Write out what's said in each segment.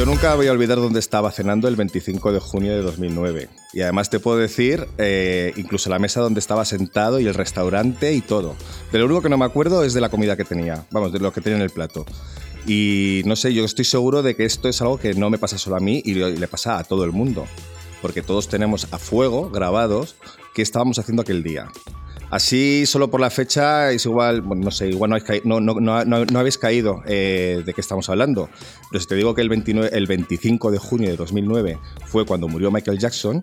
Yo nunca voy a olvidar dónde estaba cenando el 25 de junio de 2009. Y además te puedo decir, eh, incluso la mesa donde estaba sentado y el restaurante y todo. De lo único que no me acuerdo es de la comida que tenía, vamos, de lo que tenía en el plato. Y no sé, yo estoy seguro de que esto es algo que no me pasa solo a mí y le pasa a todo el mundo. Porque todos tenemos a fuego grabados qué estábamos haciendo aquel día. Así, solo por la fecha, es igual, bueno, no sé, igual no, habéis caído eh, de qué estamos hablando. Pero si te digo que el, 29, el 25 de junio de 2009 fue cuando murió Michael Jackson,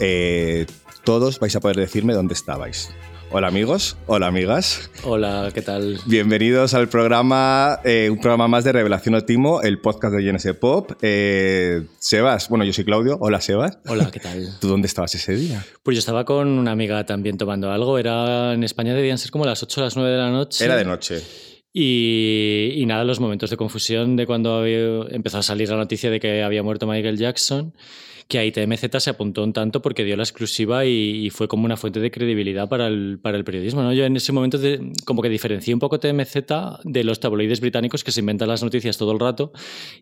eh, todos vais a poder decirme dónde estabais. Hola amigos, hola amigas. Hola, ¿qué tal? Bienvenidos al programa, eh, un programa más de Revelación Otimo, el podcast de GNS Pop. Eh, Sebas, bueno, yo soy Claudio. Hola Sebas. Hola, ¿qué tal? ¿Tú dónde estabas ese día? Pues yo estaba con una amiga también tomando algo. Era en España debían ser como las 8 o las 9 de la noche. Era de noche. Y, y, nada, los momentos de confusión de cuando empezó a salir la noticia de que había muerto Michael Jackson que ahí TMZ se apuntó un tanto porque dio la exclusiva y, fue como una fuente de credibilidad para el, para el periodismo. ¿no? Yo en ese momento como que diferencié un poco TMZ de los tabloides británicos que se inventan las noticias todo el rato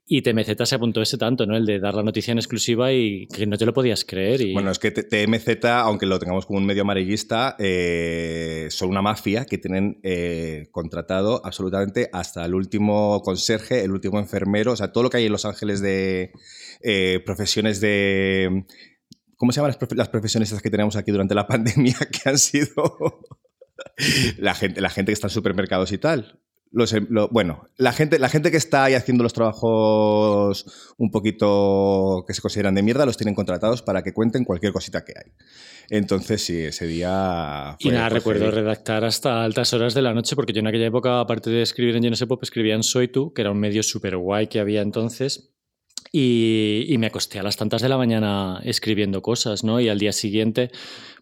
y TMZ se apuntó ese tanto, ¿no? el de dar la noticia en exclusiva y que no te lo podías creer. Bueno, es que TMZ, aunque lo tengamos como un medio amarillista, eh, son una mafia que tienen eh, contratado absolutamente hasta el último conserje, el último enfermero, o sea, todo lo que hay en Los Ángeles de eh, profesiones de... ¿Cómo se llaman las, profesiones que tenemos aquí durante la pandemia que han sido la, gente, la gente que está en supermercados y tal? Em, bueno, la gente, la gente que está ahí haciendo los trabajos un poquito que se consideran de mierda los tienen contratados para que cuenten cualquier cosita que hay. Entonces, sí, ese día. y nada, recuerdo redactar hasta altas horas de la noche, porque yo en aquella época, aparte de escribir en GNS Pop, escribía en Soy Tú, que era un medio súper guay que había entonces. Y, me acosté a las tantas de la mañana escribiendo cosas, ¿no? Y al día siguiente,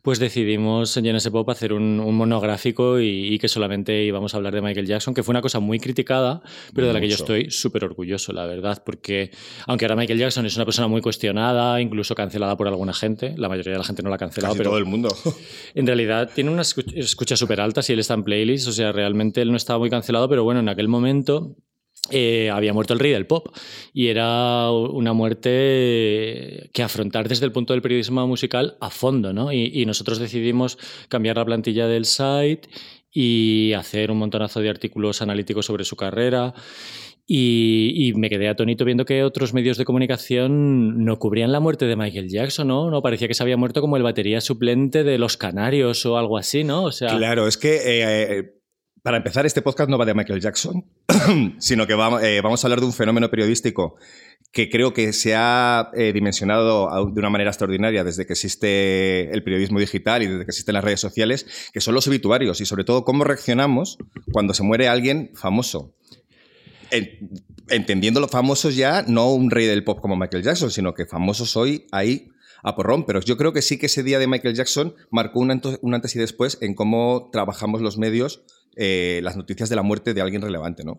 pues decidimos en GNS Pop hacer un, monográfico y, que solamente íbamos a hablar de Michael Jackson, que fue una cosa muy criticada, pero de la que yo estoy súper orgulloso, la verdad, porque aunque ahora Michael Jackson es una persona muy cuestionada, incluso cancelada por alguna gente, la mayoría de la gente no la ha cancelado, pero todo el mundo. en realidad tiene una escucha súper alta si él está en playlist, o sea, realmente él no estaba muy cancelado, pero bueno, en aquel momento eh, había muerto el rey del pop y era una muerte que afrontar desde el punto del periodismo musical a fondo, ¿no? Y, nosotros decidimos cambiar la plantilla del site y hacer un montonazo de artículos analíticos sobre su carrera. Y, me quedé atónito viendo que otros medios de comunicación no cubrían la muerte de Michael Jackson, ¿no? No parecía que se había muerto como el batería suplente de Los Canarios o algo así, ¿no? O sea, claro, es que eh, para empezar, este podcast no va de Michael Jackson, sino que eh, vamos, a hablar de un fenómeno periodístico que creo que se ha eh, dimensionado de una manera extraordinaria desde que existe el periodismo digital y desde que existen las redes sociales, que son los obituarios y sobre todo cómo reaccionamos cuando se muere alguien famoso. entendiendo los famosos ya, no un rey del pop como Michael Jackson, sino que famosos hoy hay a porrón, pero yo creo que sí que ese día de Michael Jackson marcó un antes y después en cómo trabajamos los medios eh, las noticias de la muerte de alguien relevante, ¿no?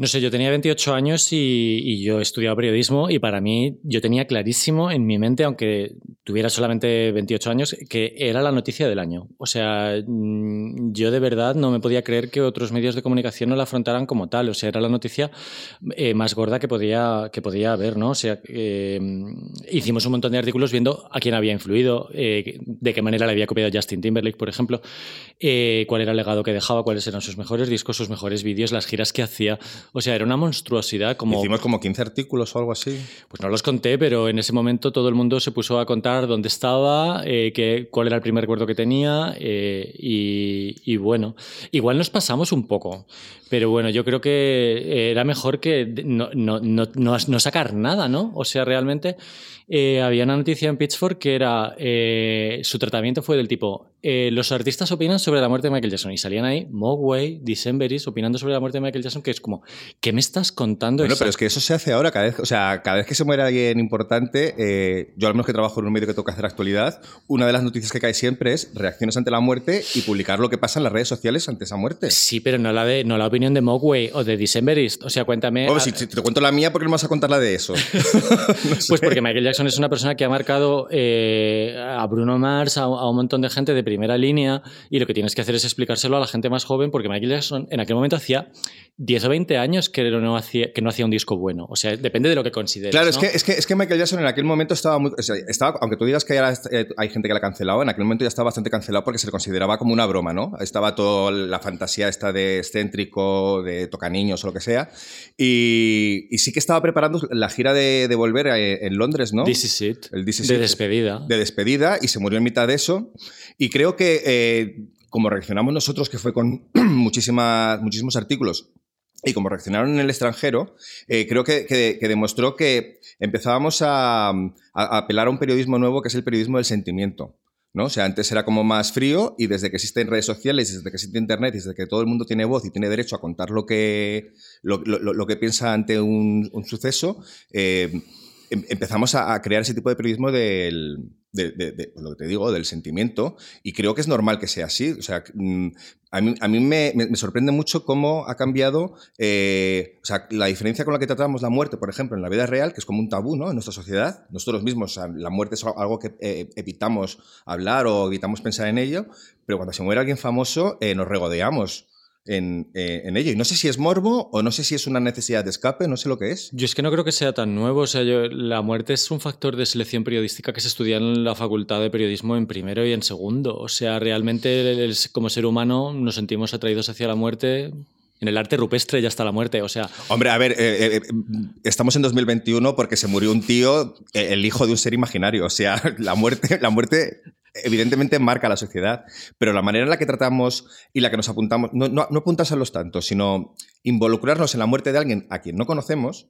No sé, yo tenía 28 años y, yo estudiaba periodismo y para mí yo tenía clarísimo en mi mente, aunque tuviera solamente 28 años, que era la noticia del año. O sea, mm, yo de verdad no me podía creer que otros medios de comunicación no la afrontaran como tal. O sea, era la noticia eh, más gorda que podía, que podía haber, ¿no? O sea, eh, hicimos un montón de artículos viendo a quién había influido, eh, de qué manera le había copiado Justin Timberlake, por ejemplo, cuál era el legado que dejaba, cuáles eran sus mejores discos, sus mejores vídeos, las giras que hacía. O sea, era una monstruosidad. Como... Hicimos como 15 artículos o algo así. Pues no los conté, pero en ese momento todo el mundo se puso a contar dónde estaba, eh, cuál era el primer recuerdo que tenía eh, y, bueno, igual nos pasamos un poco, pero bueno, yo creo que era mejor que no, no, no, no sacar nada, ¿no? O sea, realmente eh, había una noticia en Pitchfork que era, eh, su tratamiento fue del tipo, eh, los artistas opinan sobre la muerte de Michael Jackson y salían ahí Mogwai, Decemberis opinando sobre la muerte de Michael Jackson, que es como, ¿qué me estás contando? Bueno, pero es que eso se hace ahora, cada vez, o sea, cada vez que se muere alguien importante, yo al menos que trabajo en un medio que toca hacer actualidad, una de las noticias que cae siempre es reacciones ante la muerte y publicar lo que pasa en las redes sociales ante esa muerte. Sí, pero no la, de, no la opinión de Mogwai o de Decemberis, o sea, cuéntame... si, te cuento la mía, ¿por qué no vas a contar la de eso? Pues porque Michael Jackson es una persona que ha marcado eh, a Bruno Mars, a, un montón de gente de primera línea, y lo que tienes que hacer es explicárselo a la gente más joven, porque Michael Jackson en aquel momento hacía 10 o 20 años que no, hacía, que no hacía un disco bueno. O sea, depende de lo que consideres. Claro, es, que, es, que, es que Michael Jackson en aquel momento estaba muy. estaba, aunque tú digas que eh, hay gente que la ha cancelado, en aquel momento ya estaba bastante cancelado porque se le consideraba como una broma, ¿no? Estaba toda la fantasía esta de excéntrico, de toca niños o lo que sea. Y, sí que estaba preparando la gira de, volver eh, en Londres, ¿no? This is it. El This de despedida. De despedida y se murió en mitad de eso. Y creo que. Eh, como reaccionamos nosotros, que fue con muchísimas, muchísimos artículos y como reaccionaron en el extranjero, eh, creo que, demostró que empezábamos a, apelar a un periodismo nuevo que es el periodismo del sentimiento. ¿no? O sea, antes era como más frío y desde que existen redes sociales, desde que existe Internet desde que todo el mundo tiene voz y tiene derecho a contar lo que, lo, que piensa ante un, suceso, eh, empezamos a, crear ese tipo de periodismo del, de, pues lo que te digo, del sentimiento, y creo que es normal que sea así. O sea, mm, a mí, a mí me, me, sorprende mucho cómo ha cambiado eh, o sea, la diferencia con la que tratamos la muerte, por ejemplo, en la vida real, que es como un tabú ¿no? en nuestra sociedad. Nosotros mismos, la muerte es algo que eh, evitamos hablar o evitamos pensar en ello, pero cuando se muere alguien famoso eh, nos regodeamos en, eh, en, ello. Y no sé si es morbo o no sé si es una necesidad de escape, no sé lo que es. Yo es que no creo que sea tan nuevo. O sea, yo, la muerte es un factor de selección periodística que se estudia en la facultad de periodismo en primero y en segundo. O sea, realmente como ser humano nos sentimos atraídos hacia la muerte en el arte rupestre ya está la muerte, o sea... Hombre, a ver, eh, eh, estamos en 2021 porque se murió un tío, el hijo de un ser imaginario. O sea, la muerte, la muerte evidentemente marca la sociedad, pero la manera en la que tratamos y la que nos apuntamos, no, no, no a los tantos, sino involucrarnos en la muerte de alguien a quien no conocemos,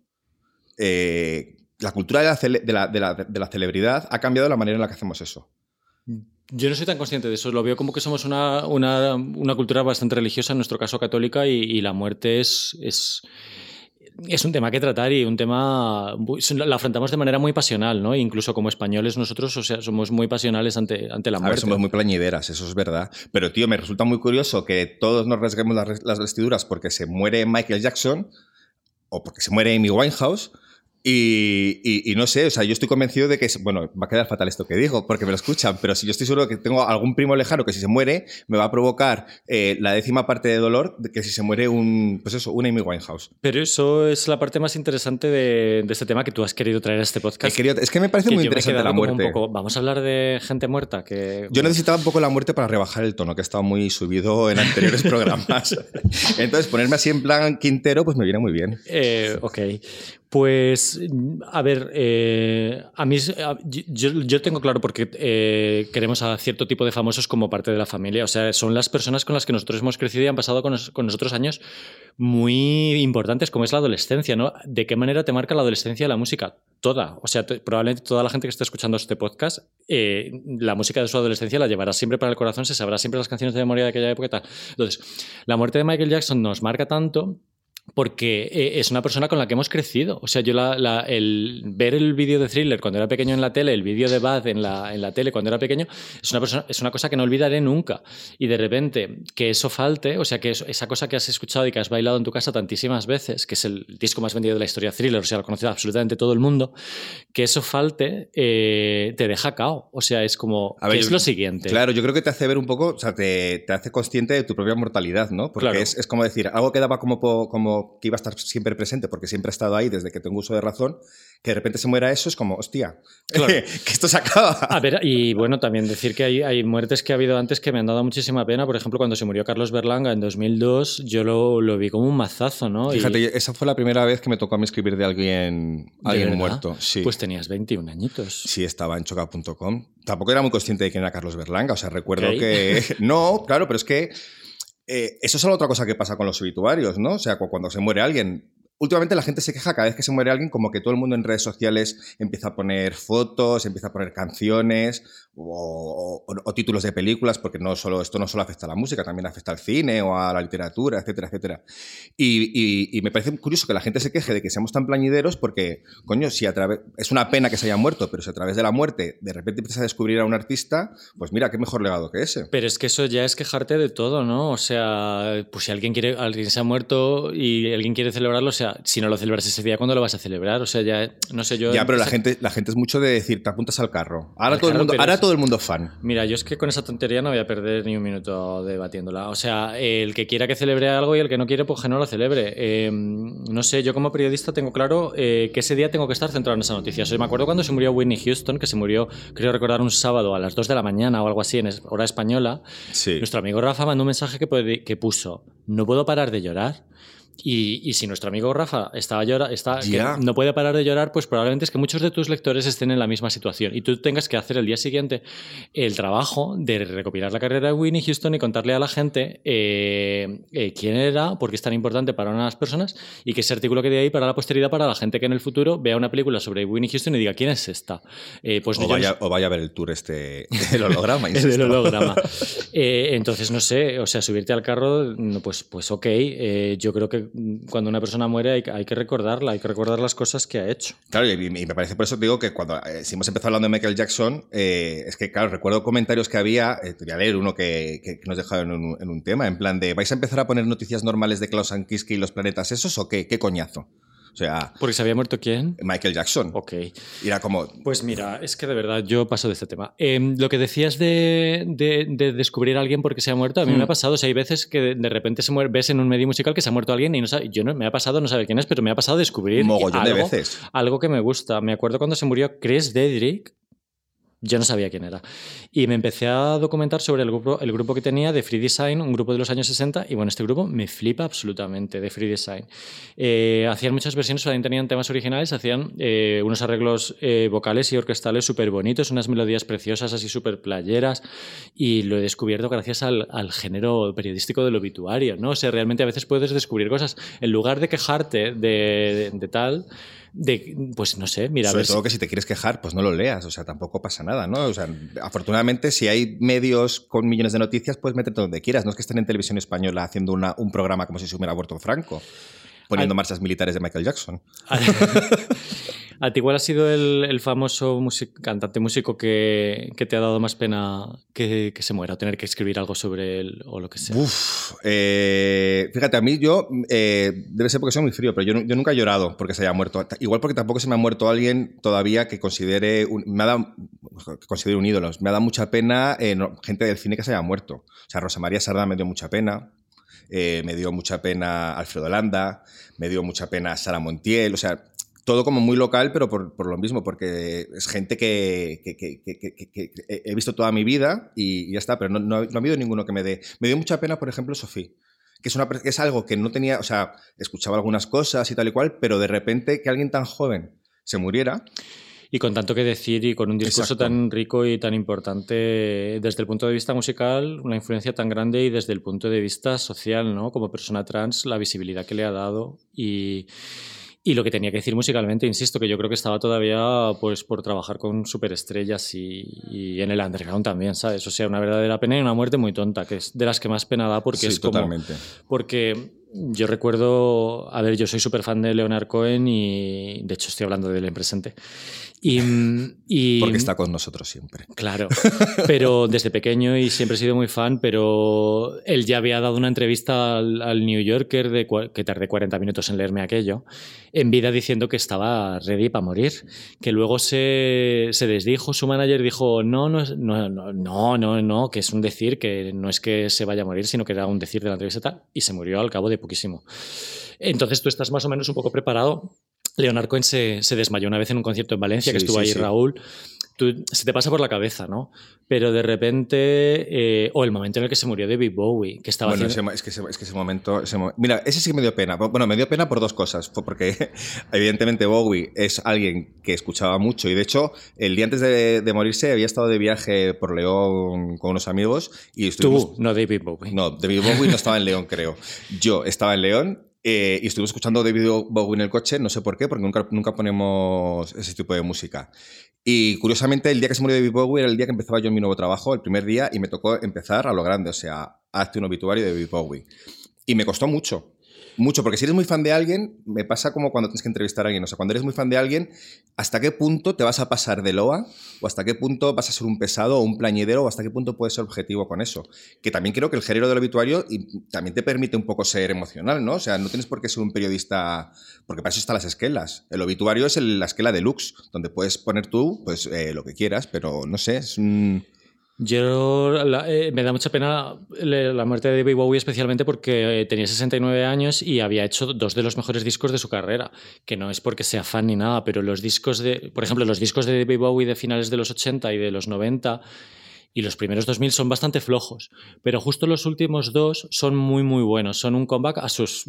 eh, la cultura de la, de, la, de la, celebridad ha cambiado la manera en la que hacemos eso. Yo no soy tan consciente de eso, lo veo como que somos una, una, una cultura bastante religiosa, en nuestro caso católica, y, y la muerte es, es es un tema que tratar y un tema lo afrontamos de manera muy pasional, ¿no? Incluso como españoles nosotros, o sea, somos muy pasionales ante, ante la muerte. A ver, somos muy plañideras, eso es verdad. Pero tío, me resulta muy curioso que todos nos rasguemos las vestiduras porque se muere Michael Jackson o porque se muere Amy Winehouse y, no sé, o sea, yo estoy convencido de que, bueno, va a quedar fatal esto que digo, porque me lo escuchan, pero si yo estoy seguro que tengo algún primo lejano que si se muere, me va a provocar eh, la décima parte de dolor de que si se muere un, pues eso, un Amy Winehouse. Pero eso es la parte más interesante de, este tema que tú has querido traer a este podcast. es que me parece muy interesante la muerte. vamos a hablar de gente muerta. que Yo necesitaba un poco la muerte para rebajar el tono, que ha estado muy subido en anteriores programas. Entonces, ponerme así en plan quintero, pues me viene muy bien. Eh, ok. Pues, a ver, eh, a mí yo, tengo claro porque eh, queremos a cierto tipo de famosos como parte de la familia. O sea, son las personas con las que nosotros hemos crecido y han pasado con, nosotros años muy importantes, como es la adolescencia, ¿no? ¿De qué manera te marca la adolescencia la música? Toda. O sea, probablemente toda la gente que esté escuchando este podcast, eh, la música de su adolescencia la llevará siempre para el corazón, se sabrá siempre las canciones de memoria de aquella época Entonces, la muerte de Michael Jackson nos marca tanto porque eh, es una persona con la que hemos crecido. O sea, yo la, el ver el vídeo de Thriller cuando era pequeño en la tele, el vídeo de Bad en la, en la tele cuando era pequeño, es una, persona, es una cosa que no olvidaré nunca. Y de repente, que eso falte, o sea, que esa cosa que has escuchado y que has bailado en tu casa tantísimas veces, que es el disco más vendido de la historia de Thriller, o sea, lo conoce absolutamente todo el mundo, que eso falte, eh, te deja cao. O sea, es como, ¿qué es lo siguiente? Claro, yo creo que te hace ver un poco, o sea, te, te hace consciente de tu propia mortalidad, ¿no? Porque es, es, como decir, algo que daba como, como que iba a estar siempre presente porque siempre ha estado ahí desde que tengo uso de razón, que de repente se muera eso es como, hostia, que esto se acaba. A ver, y bueno, también decir que hay, hay, muertes que ha habido antes que me han dado muchísima pena. Por ejemplo, cuando se murió Carlos Berlanga en 2002, yo lo, lo vi como un mazazo, ¿no? Fíjate, esa fue la primera vez que me tocó a mí escribir de alguien, alguien muerto. Sí. Pues tenías 21 añitos. Sí, estaba en choca.com. Tampoco era muy consciente de quién era Carlos Berlanga. O sea, recuerdo que... no, claro, pero es que eh, eso es otra cosa que pasa con los obituarios, ¿no? O sea, cuando se muere alguien, últimamente la gente se queja cada vez que se muere alguien como que todo el mundo en redes sociales empieza a poner fotos, empieza a poner canciones o, títulos de películas, porque no solo, esto no solo afecta a la música, también afecta al cine o a la literatura, etcétera, etcétera. Y, me parece curioso que la gente se queje de que seamos tan plañideros porque, coño, si a través... Es una pena que se haya muerto, pero si a través de la muerte de repente empiezas a descubrir a un artista, pues mira, qué mejor legado que ese. Pero es que eso ya es quejarte de todo, ¿no? O sea, pues si alguien quiere, alguien se ha muerto y alguien quiere celebrarlo, o sea, Si no lo celebras ese día, ¿cuándo lo vas a celebrar? O sea, ya, no sé yo... Ya, pero la gente, la gente es mucho de decir, te apuntas al carro. Ahora, todo, el mundo, ahora todo el mundo fan. Mira, yo es que con esa tontería no voy a perder ni un minuto debatiéndola. O sea, el que quiera que celebre algo y el que no quiere, pues que no lo celebre. Em, no sé, yo como periodista tengo claro eh, que ese día tengo que estar centrado en esa noticia. O sea, me acuerdo cuando se murió Whitney Houston, que se murió, creo recordar, un sábado a las 2 de la mañana o algo así, en hora española. Sí. Nuestro amigo Rafa mandó un mensaje que, que puso, no puedo parar de llorar. Y, si nuestro amigo Rafa está llora, está, no puede parar de llorar, pues probablemente es que muchos de tus lectores estén en la misma situación y tú tengas que hacer el día siguiente el trabajo de recopilar la carrera de Winnie Houston y contarle a la gente eh, eh, quién era, por qué es tan importante para unas personas y que ese artículo quede ahí para la posteridad, para la gente que en el futuro vea una película sobre Winnie Houston y diga quién es esta. Eh, pues o, vaya, o, vaya, a ver el tour este, el holograma. el holograma. entonces, no sé, o sea, subirte al carro, pues, pues ok, yo creo que cuando una persona muere hay, hay, que recordarla, hay que recordar las cosas que ha hecho. Claro, y, me parece por eso digo que cuando eh, si hemos empezado hablando de Michael Jackson, eh, es que, claro, recuerdo comentarios que había, eh, voy a leer uno que, nos dejaron en un, en un, tema, en plan de, ¿vais a empezar a poner noticias normales de Klaus Ankiski y los planetas esos o qué? ¿Qué coñazo? O sea. ¿Porque se había muerto quién? Michael Jackson. Ok. Y era como. Pues mira, es que de verdad yo paso de este tema. Em, lo que decías de, de, descubrir a alguien porque se ha muerto, a mí me ha mm. pasado. O sea, hay veces que de, repente se muere, ves en un medio musical que se ha muerto alguien y no sabe, yo no, me ha pasado no saber quién es, pero me ha pasado descubrir. Mogollón algo, de veces. Algo que me gusta. Me acuerdo cuando se murió Chris Dedrick, yo no sabía quién era. Y me empecé a documentar sobre el grupo, el grupo que tenía de Free Design, un grupo de los años 60, y bueno, este grupo me flipa absolutamente de Free Design. Eh, hacían muchas versiones, también tenían temas originales, hacían eh, unos arreglos eh, vocales y orquestales súper bonitos, unas melodías preciosas, así súper playeras, y lo he descubierto gracias al, género periodístico del obituario, ¿no? O sea, realmente a veces puedes descubrir cosas, en lugar de quejarte de, de tal de, pues no sé, mira. Sobre todo que si te quieres quejar, pues no lo leas, o sea, tampoco pasa nada, ¿no? O sea, afortunadamente, si hay medios con millones de noticias, puedes meterte donde quieras. No es que estén en televisión española haciendo una, un programa como si se hubiera muerto Franco, poniendo marchas militares de Michael Jackson. ¿A ti cuál ha sido el, famoso cantante músico que, te ha dado más pena que, se muera o tener que escribir algo sobre él o lo que sea? Uf, eh, fíjate, a mí yo, eh, debe ser porque soy muy frío, pero yo, nunca he llorado porque se haya muerto. Igual porque tampoco se me ha muerto alguien todavía que considere, un, me ha dado, considere un ídolo. Me ha dado mucha pena eh, gente del cine que se haya muerto. O sea, Rosa María Sarda me dio mucha pena. Me dio mucha pena Alfredo Landa, me dio mucha pena Sara Montiel, o sea, todo como muy local, pero por, lo mismo, porque es gente que, he visto toda mi vida y, ya está, pero no, ha habido ninguno que me dé. Me dio mucha pena, por ejemplo, Sofía, que es, una, es algo que no tenía, o sea, escuchaba algunas cosas y tal y cual, pero de repente que alguien tan joven se muriera. Y con tanto que decir y con un discurso tan rico y tan importante desde el punto de vista musical, una influencia tan grande y desde el punto de vista social, ¿no? Como persona trans, la visibilidad que le ha dado y y lo que tenía que decir musicalmente, insisto, que yo creo que estaba todavía pues por trabajar con superestrellas y, y en el underground también, ¿sabes? O sea, una verdadera pena y una muerte muy tonta, que es de las que más pena da porque es como... Totalmente. Porque yo recuerdo, a ver, yo soy súper fan de Leonard Cohen y de hecho estoy hablando de él en presente. Y, Porque está con nosotros siempre. Claro, pero desde pequeño y siempre he sido muy fan, pero él ya había dado una entrevista al, New Yorker de, que tardé 40 minutos en leerme aquello, en vida diciendo que estaba ready para morir, que luego se, se desdijo, su manager dijo, no, no, no, no, no, no, que es un decir, que no es que se vaya a morir, sino que era un decir de la entrevista y se murió al cabo de poquísimo. Entonces tú estás más o menos un poco preparado Leonard Cohen se, desmayó una vez en un concierto en Valencia, que estuvo ahí Raúl. se te pasa por la cabeza, ¿no? Pero de repente, eh, o el momento en el que se murió David Bowie, que estaba bueno, es, que ese, momento, Mira, ese sí me dio pena. Bueno, me dio pena por dos cosas. Porque, evidentemente, Bowie es alguien que escuchaba mucho y, de hecho, el día antes de, morirse había estado de viaje por León con unos amigos y estuvimos... Tú, no David Bowie. No, David Bowie no estaba en León, creo. Yo estaba en León eh, y estuve escuchando David Bowie en el coche, no sé por qué, porque nunca, nunca ponemos ese tipo de música. Y curiosamente, el día que se murió David Bowie era el día que empezaba yo mi nuevo trabajo, el primer día, y me tocó empezar a lo grande, o sea, hazte un obituario de David Bowie. Y me costó mucho. Mucho, porque si eres muy fan de alguien, me pasa como cuando tienes que entrevistar a alguien. O sea, cuando eres muy fan de alguien, ¿hasta qué punto te vas a pasar de loa? ¿O hasta qué punto vas a ser un pesado o un plañidero? ¿O hasta qué punto puedes ser objetivo con eso? Que también creo que el género del obituario también te permite un poco ser emocional, ¿no? O sea, no tienes por qué ser un periodista, porque para eso están las esquelas. El obituario es la esquela deluxe, donde puedes poner tú pues, eh, lo que quieras, pero no sé, es un... Yo eh, me da mucha pena la muerte de David Bowie, especialmente porque eh, tenía 69 años y había hecho dos de los mejores discos de su carrera. Que no es porque sea fan ni nada, pero los discos de, por ejemplo, los discos de David Bowie de finales de los 80 y de los 90 y los primeros 2000 son bastante flojos, pero justo los últimos dos son muy, muy buenos. Son un comeback a sus,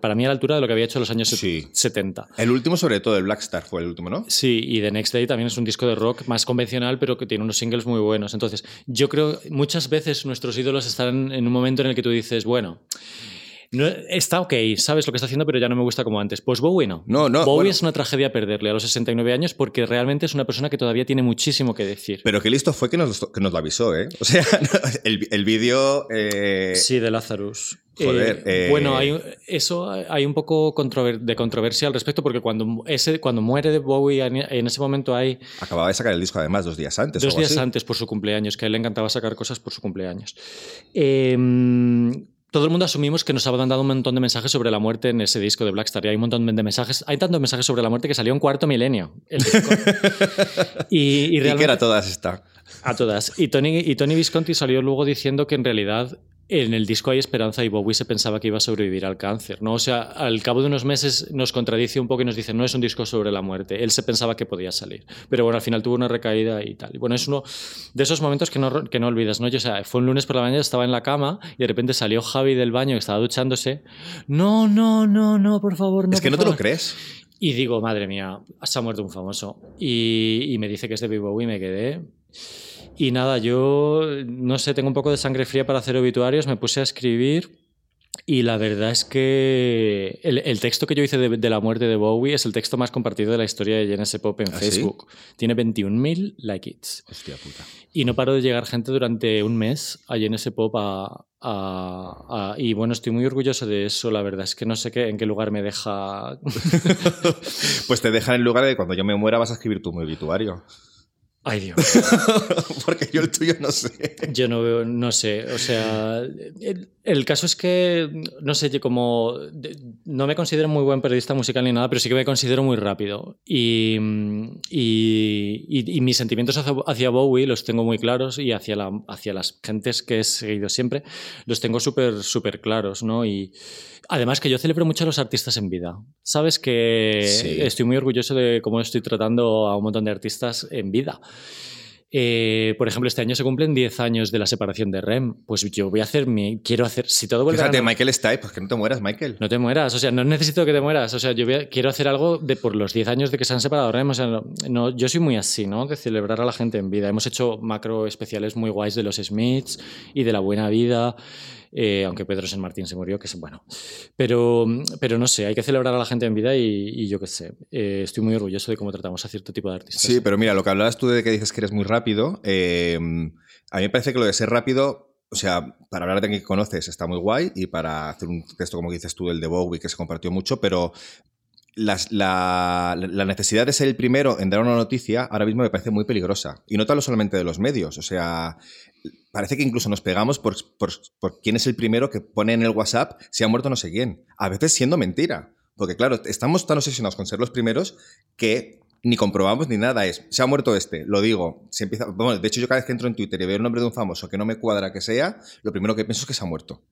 para mí a la altura de lo que había hecho en los años 70. El último, sobre todo, el Black Star fue el último, ¿no? Sí, y The Next Day también es un disco de rock más convencional, pero que tiene unos singles muy buenos. Entonces, yo creo muchas veces nuestros ídolos están en un momento en el que tú dices, bueno. No, está ok, sabes lo que está haciendo, pero ya no me gusta como antes. Pues Bowie no. No, no. Bowie es una tragedia perderle a los 69 años porque realmente es una persona que todavía tiene muchísimo que decir. Pero qué listo fue que nos, que nos lo avisó, ¿eh? O sea, el, el vídeo. Eh... Sí, de Lazarus. Joder, eh, eh... Bueno, hay, eso hay un poco de controversia al respecto porque cuando, ese, cuando muere de Bowie en, ese momento hay... Acababa de sacar el disco además dos días antes. Dos días antes por su cumpleaños, que a él le encantaba sacar cosas por su cumpleaños. Eh, todo el mundo asumimos que nos habían dado un montón de mensajes sobre la muerte en ese disco de Blackstar. Y hay un montón de mensajes, hay tantos mensajes sobre la muerte que salió en cuarto milenio. El disco. y, realmente, era todas esta? A todas. Y Tony, y Tony Visconti salió luego diciendo que en realidad en el disco hay esperanza y Bowie se pensaba que iba a sobrevivir al cáncer, ¿no? O sea, al cabo de unos meses nos contradice un poco y nos dice, no es un disco sobre la muerte, él se pensaba que podía salir, pero bueno, al final tuvo una recaída y tal. Y bueno, es uno de esos momentos que no, que no olvidas, ¿no? Yo, o sea, fue un lunes por la mañana, estaba en la cama y de repente salió Javi del baño que estaba duchándose, no, no, no, no, por favor, no. Es que no te lo crees. Y digo, madre mía, se ha muerto un famoso. Y, y me dice que es de Bowie y me quedé... Y nada, yo no sé, tengo un poco de sangre fría para hacer obituarios, me puse a escribir y la verdad es que el, texto que yo hice de, la muerte de Bowie es el texto más compartido de la historia de JNS Pop en ¿Ah, Facebook. Tiene 21.000 like it's. Hostia puta. Y no paro de llegar gente durante un mes a JNS Pop a, y bueno, estoy muy orgulloso de eso, la verdad es que no sé qué, en qué lugar me deja... pues te deja en el lugar de cuando yo me muera vas a escribir tu obituario. Ay, Dios. Porque yo el tuyo no sé. Yo no veo, no sé. O sea, el, caso es que, no sé, como no me considero muy buen periodista musical ni nada, pero sí que me considero muy rápido. Y, y, mis sentimientos hacia, Bowie los tengo muy claros y hacia, la, hacia las gentes que he seguido siempre los tengo súper, súper claros, ¿no? Y además que yo celebro mucho a los artistas en vida. Sabes que estoy muy orgulloso de cómo estoy tratando a un montón de artistas en vida. Eh, por ejemplo, este año se cumplen 10 años de la separación de Rem. Pues yo voy a hacer mi. Quiero hacer. Si todo vuelve Fíjate, Michael está ahí, pues que no te mueras, Michael. No te mueras, o sea, no necesito que te mueras. O sea, yo quiero hacer algo de por los 10 años de que se han separado Rem. O sea, no, yo soy muy así, ¿no? De celebrar a la gente en vida. Hemos hecho macro especiales muy guays de los Smiths y de la buena vida. Eh, aunque Pedro San Martín se murió, que es bueno. Pero, pero no sé, hay que celebrar a la gente en vida y, yo qué sé, eh, estoy muy orgulloso de cómo tratamos a cierto tipo de artistas. Sí, pero mira, lo que hablabas tú de que dices que eres muy rápido, eh, a mí me parece que lo de ser rápido o sea, para hablar de alguien que conoces está muy guay y para hacer un texto como dices tú, el de Bowie, que se compartió mucho, pero la, necesidad de ser el primero en dar una noticia ahora mismo me parece muy peligrosa. Y no hablo solamente de los medios, o sea, parece que incluso nos pegamos por, quién es el primero que pone en el WhatsApp si ha muerto no sé quién. A veces siendo mentira. Porque claro, estamos tan obsesionados con ser los primeros que ni comprobamos ni nada. Es, se ha muerto este, lo digo. Se empieza, de hecho, yo cada vez que entro en Twitter y veo el nombre de un famoso que no me cuadra que sea, lo primero que pienso es que se ha muerto.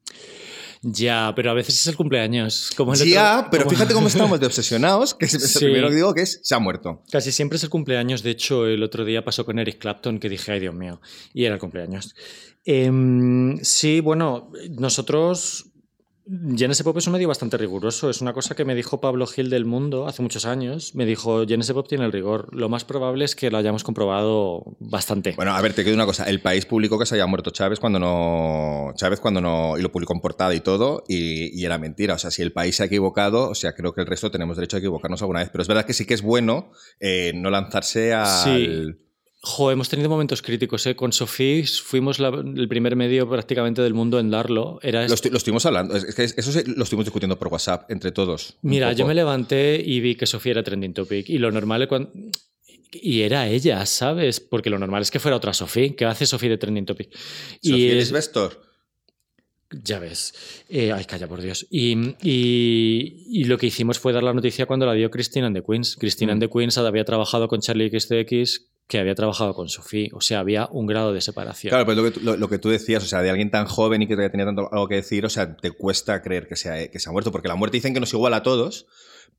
Ya, pero a veces es el cumpleaños. Como ya, pero fíjate cómo estamos de obsesionados, que es lo primero que digo que es, se ha muerto. Casi siempre es el cumpleaños. De hecho, el otro día pasó con Eric Clapton que dije, ay Dios mío, y era el cumpleaños. Em, sí, bueno, nosotros Genesis Pop es un medio bastante riguroso. Es una cosa que me dijo Pablo Gil del Mundo hace muchos años. Me dijo, Genesis Pop tiene el rigor. Lo más probable es que lo hayamos comprobado bastante. Bueno, a ver, te quedo una cosa. El país publicó que se había muerto Chávez cuando no... Chávez cuando no... Y lo publicó en portada y todo, y, era mentira. O sea, si el país se ha equivocado, o sea, creo que el resto tenemos derecho a equivocarnos alguna vez. Pero es verdad que sí que es bueno eh, no lanzarse al... Jo, hemos tenido momentos críticos. ¿eh? Con Sofía fuimos el primer medio prácticamente del mundo en darlo. Era lo, estuvimos hablando. Es que eso lo estuvimos discutiendo por WhatsApp entre todos. Mira, yo me levanté y vi que Sofía era trending topic. Y lo normal es cuando. Y era ella, ¿sabes? Porque lo normal es que fuera otra Sofía. ¿Qué hace Sofía de trending topic? Sofía es Vestor. Ya ves. Eh, ay, calla, por Dios. Y, lo que hicimos fue dar la noticia cuando la dio Christine and the Queens. Christine and the Queens había trabajado con Charlie XCX, que había trabajado con Sophie. O sea, había un grado de separación. Claro, pues lo que, lo, que tú decías, o sea, de alguien tan joven y que tenía tanto algo que decir, o sea, te cuesta creer que, sea, que se ha muerto, porque la muerte dicen que nos iguala a todos,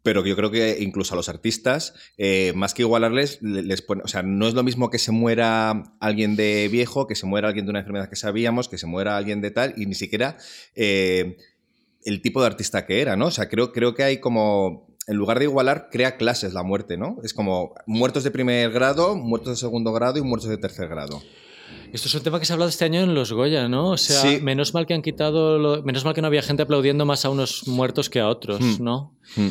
pero yo creo que incluso a los artistas, eh, más que igualarles, les pone, o sea, no es lo mismo que se muera alguien de viejo, que se muera alguien de una enfermedad que sabíamos, que se muera alguien de tal, y ni siquiera eh, el tipo de artista que era, ¿no? O sea, creo, creo que hay como, en lugar de igualar, crea clases la muerte, ¿no? Es como muertos de primer grado, muertos de segundo grado y muertos de tercer grado. Esto es un tema que se ha hablado este año en los Goya, ¿no? O sea, menos mal que han quitado, menos mal que no había gente aplaudiendo más a unos muertos que a otros, hmm. ¿no? Hmm.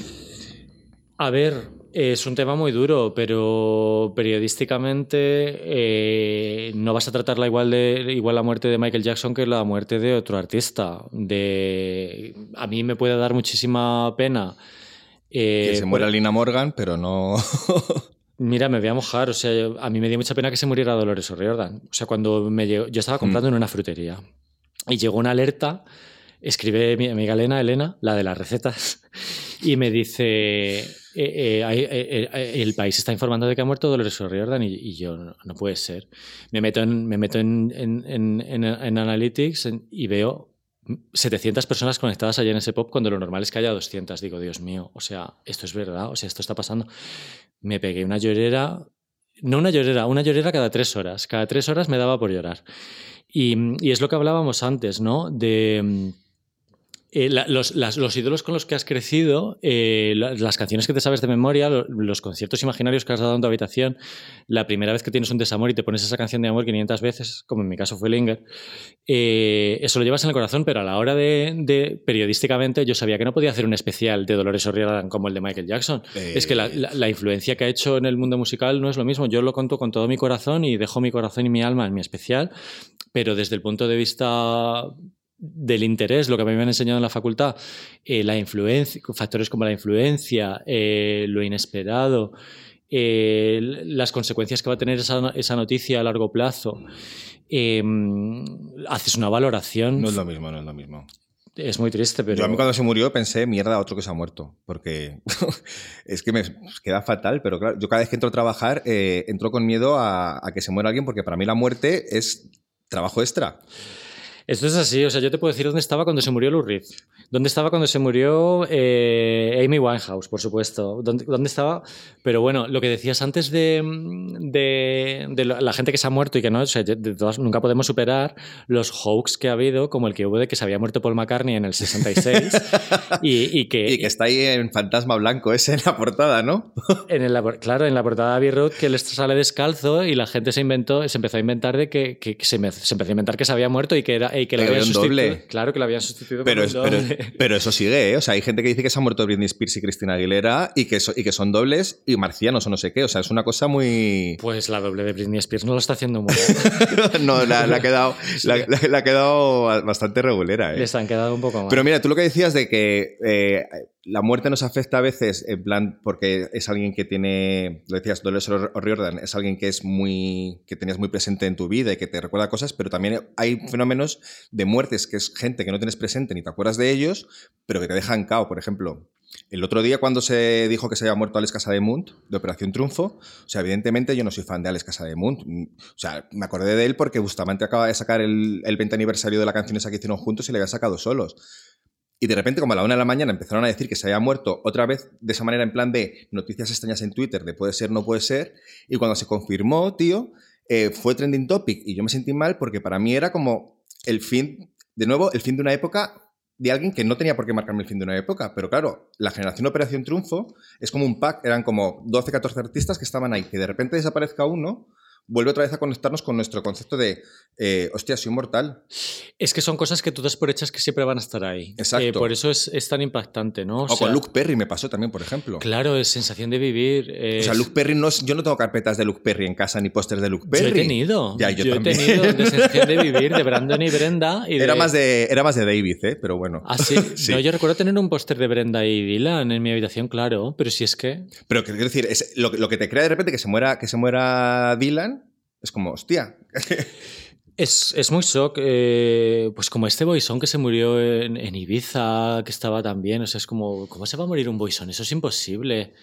A ver, es un tema muy duro, pero periodísticamente eh, no vas a tratarla igual de igual la muerte de Michael Jackson que la muerte de otro artista. De, a mí me puede dar muchísima pena. Eh, que se muera Lina Morgan, pero no. Mira, me voy a mojar. O sea, a mí me dio mucha pena que se muriera Dolores O'Riordan. O sea, cuando me llegó, yo estaba comprando mm. en una frutería y llegó una alerta escribe mi amiga Elena, Elena, la de las recetas, y me dice, eh, eh, eh, el país está informando de que ha muerto Dolores O'Riordan y, yo, no, puede ser. Me meto en, me meto en, en, Analytics y veo 700 personas conectadas allá en ese pop cuando lo normal es que haya 200. Digo, Dios mío, o sea, esto es verdad, o sea, esto está pasando. Me pegué una llorera, no una llorera, una llorera cada tres horas. Cada tres horas me daba por llorar. Y, y es lo que hablábamos antes, ¿no? De eh, los, ídolos con los que has crecido, eh, las canciones que te sabes de memoria, los, conciertos imaginarios que has dado en tu habitación, la primera vez que tienes un desamor y te pones esa canción de amor 500 veces, como en mi caso fue Linger, eh, eso lo llevas en el corazón, pero a la hora de, periodísticamente yo sabía que no podía hacer un especial de Dolores O'Riordan como el de Michael Jackson. Es que la, la, influencia que ha hecho en el mundo musical no es lo mismo. Yo lo conto con todo mi corazón y dejo mi corazón y mi alma en mi especial, pero desde el punto de vista del interés, lo que a mí me han enseñado en la facultad, eh, la influencia, factores como la influencia, eh, lo inesperado, eh, las consecuencias que va a tener esa, noticia a largo plazo, em, haces una valoración. No es lo mismo, no es lo mismo. Es muy triste, pero. Yo a mí cuando se murió pensé, mierda, otro que se ha muerto. Porque es que me queda fatal, pero claro, yo cada vez que entro a trabajar, entro con miedo a, a que se muera alguien, porque para mí la muerte es trabajo extra. Esto es así, o sea, yo te puedo decir dónde estaba cuando se murió Lou Reed. ¿Dónde estaba cuando se murió eh, Amy Winehouse, por supuesto? ¿Dónde, ¿Dónde, estaba? Pero bueno, lo que decías antes de, de, la gente que se ha muerto y que no, o sea, nunca podemos superar los hoax que ha habido, como el que hubo de que se había muerto Paul McCartney en el 66 y, y, que... Y que está ahí en fantasma blanco ese en la portada, ¿no? en el, claro, en la portada de Abbey Road que él sale descalzo y la gente se inventó, se empezó a inventar de que, que se, se, empezó a inventar que se había muerto y que era y que le habían doble. Claro que lo habían sustituido pero, es, doble. Pero, eso sigue, ¿eh? O sea, hay gente que dice que se han muerto Britney Spears y Cristina Aguilera y que, y que son dobles y marcianos o no sé qué. O sea, es una cosa muy. Pues la doble de Britney Spears no lo está haciendo muy bien. no, la, ha quedado, la, ha quedado bastante regulera, ¿eh? Les han quedado un poco más. Pero mira, tú lo que decías de que. Eh, la muerte nos afecta a veces, en plan, porque es alguien que tiene, lo decías, Dolores O'Riordan, es alguien que es muy, que tenías muy presente en tu vida y que te recuerda cosas, pero también hay fenómenos de muertes que es gente que no tienes presente ni te acuerdas de ellos, pero que te dejan cao. Por ejemplo, el otro día cuando se dijo que se había muerto Alex Casademunt de Operación Triunfo, o sea, evidentemente yo no soy fan de Alex Casademunt. O sea, me acordé de él porque Bustamante acaba de sacar el, el 20 aniversario de la canción esa que hicieron juntos y le había sacado solos. Y de repente, como a la una de la mañana, empezaron a decir que se había muerto otra vez de esa manera, en plan de noticias extrañas en Twitter, de puede ser, no puede ser. Y cuando se confirmó, tío, eh, fue trending topic. Y yo me sentí mal porque para mí era como el fin, de nuevo, el fin de una época de alguien que no tenía por qué marcarme el fin de una época. Pero claro, la generación Operación Triunfo es como un pack, eran como 12, 14 artistas que estaban ahí. Que de repente desaparezca uno, vuelve otra vez a conectarnos con nuestro concepto de, eh, hostia, soy mortal. Es que son cosas que tú das por hechas que siempre van a estar ahí. Exacto. Eh, por eso es, es tan impactante, ¿no? O, con Luke Perry me pasó también, por ejemplo. Claro, es sensación de vivir. O sea, Luke Perry no es- yo no tengo carpetas de Luke Perry en casa ni pósters de Luke Perry. Yo he tenido. Ya, yo, he también. tenido de sensación de vivir de Brandon y Brenda. Y Era, de- más de, era más de David, ¿eh? Pero bueno. Ah, sí. Sí. No, yo recuerdo tener un póster de Brenda y Dylan en mi habitación, claro. Pero si es que. Pero quiero decir, es, lo, que- lo que te crea de repente que se muera, que se muera Dylan, es como, hostia. Es, es muy shock, eh, pues como este boisón que se murió en, en Ibiza, que estaba tan bien, o sea, es como, ¿cómo se va a morir un boisón? Eso es imposible.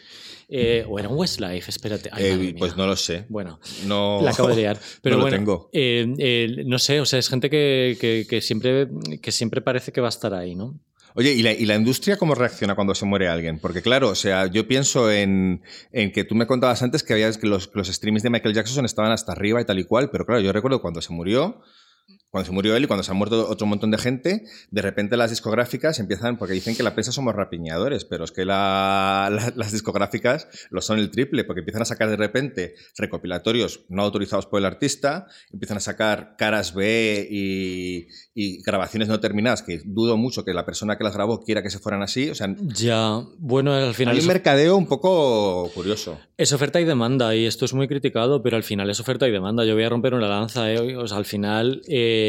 Eh, o era un Westlife, espérate. Ay, Eh, pues no lo sé. Bueno, No, la acabo de liar. Pero no lo bueno, tengo. eh, no sé, o sea, es gente que, que- que siempre, que siempre parece que va a estar ahí, ¿no? Oye, ¿y la, y la industria cómo reacciona cuando se muere alguien? Porque claro, o sea, yo pienso en, en que tú me contabas antes que, había, que los, los streamings de Michael Jackson estaban hasta arriba y tal y cual, pero claro, yo recuerdo cuando se murió, cuando se murió él y cuando se ha muerto otro montón de gente, de repente las discográficas empiezan, porque dicen que la prensa somos rapiñadores, pero es que la- la- las discográficas lo son el triple, porque empiezan a sacar de repente recopilatorios no autorizados por el artista, empiezan a sacar caras B y, y grabaciones no terminadas, que dudo mucho que la persona que las grabó quiera que se fueran así. O sea, Ya, bueno, al final hay un mercadeo un poco curioso. es oferta y demanda, y esto es muy criticado, pero al final es oferta y demanda. Yo voy a romper una lanza, ¿eh? O sea, al final, eh,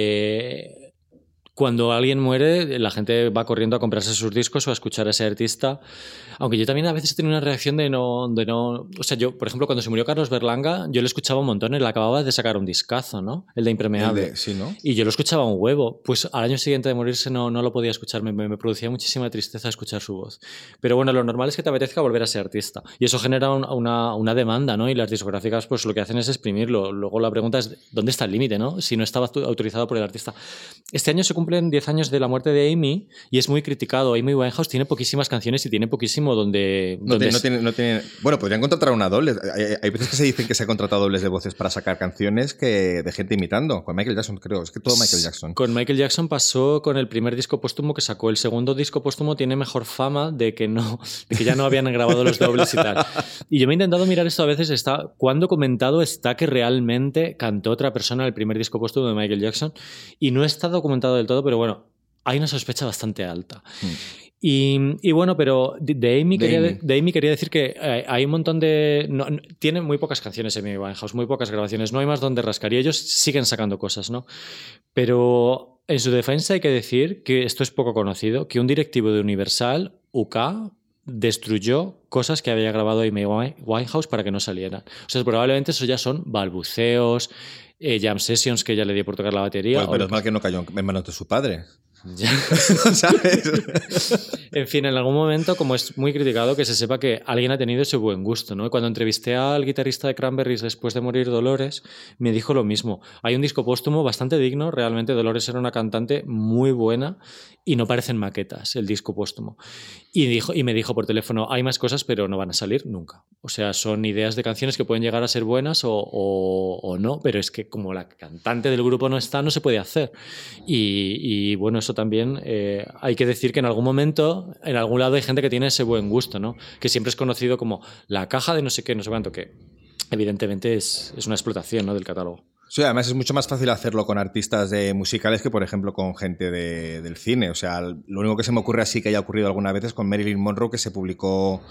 cuando alguien muere, la gente va corriendo a comprarse sus discos o a escuchar a ese artista. Aunque yo también a veces he tenido una reacción de no, de no. O sea, yo, por ejemplo, cuando se murió Carlos Berlanga, yo le escuchaba un montón. Él acababa de sacar un discazo, ¿no? El de El Impermeable. de- sí, ¿no? Y yo lo escuchaba un huevo. Pues al año siguiente de morirse no, no lo podía escuchar. Me, me- producía muchísima tristeza escuchar su voz. Pero bueno, lo normal es que te apetezca volver a ser artista. Y eso genera un- una, una demanda, ¿no? Y las discográficas, pues lo que hacen es exprimirlo. Luego la pregunta es: ¿dónde está el límite, no? Si no estaba autorizado por el artista. Este año se cumplen 10 años de la muerte de Amy y es muy criticado. Amy Winehouse tiene poquísimas canciones y tiene poquísimo donde. No donde tiene, no tiene- no tiene- bueno, podrían contratar una doble. Hay, hay veces que se dicen que se ha contratado dobles de voces para sacar canciones que de gente imitando. Con Michael Jackson, creo. Es que todo Michael Jackson. Con Michael Jackson pasó con el primer disco póstumo que sacó. El segundo disco póstumo tiene mejor fama de que no, de que ya no habían grabado los dobles y tal. Y yo me he intentado mirar esto a veces. Está, ¿Cuándo documentado está que realmente cantó otra persona el primer disco póstumo de Michael Jackson? Y no está documentado del todo, pero bueno, hay una sospecha bastante alta. Y, y bueno, pero de, Amy, De quería, Amy. de- Amy quería decir que eh, hay un montón de... no- no- tiene muy pocas canciones Amy Winehouse, muy pocas grabaciones, no hay más donde rascar y ellos siguen sacando cosas, ¿no? Pero en su defensa hay que decir que esto es poco conocido, que un directivo de Universal, UK, destruyó cosas que había grabado Amy Wine- Winehouse para que no salieran. O sea, probablemente eso ya son balbuceos, eh, jam sessions que ya le dio por tocar la batería. Pues menos mal que no cayó en manos de su padre. ya. ¿Sabes? En fin, en algún momento, como es muy criticado, que se sepa que alguien ha tenido ese buen gusto, ¿no? Cuando entrevisté al guitarrista de Cranberries después de morir Dolores, me dijo lo mismo. Hay un disco póstumo bastante digno, realmente Dolores era una cantante muy buena y no parecen maquetas el disco póstumo. Y, dijo, y me dijo por teléfono, hay más cosas, pero no van a salir nunca. O sea, son ideas de canciones que pueden llegar a ser buenas o, o- no, pero es que como la cantante del grupo no está, no se puede hacer. Y, y, bueno, eso también eh, hay que decir que en algún momento, en algún lado hay gente que tiene ese buen gusto, ¿no? Que siempre es conocido como la caja de no sé qué, no sé cuánto, que evidentemente es, es una explotación ¿no? del catálogo. Sí, además es mucho más fácil hacerlo con artistas de musicales que, por ejemplo, con gente de- del cine. O sea, lo único que se me ocurre así que haya ocurrido alguna vez es con Marilyn Monroe, que se publicó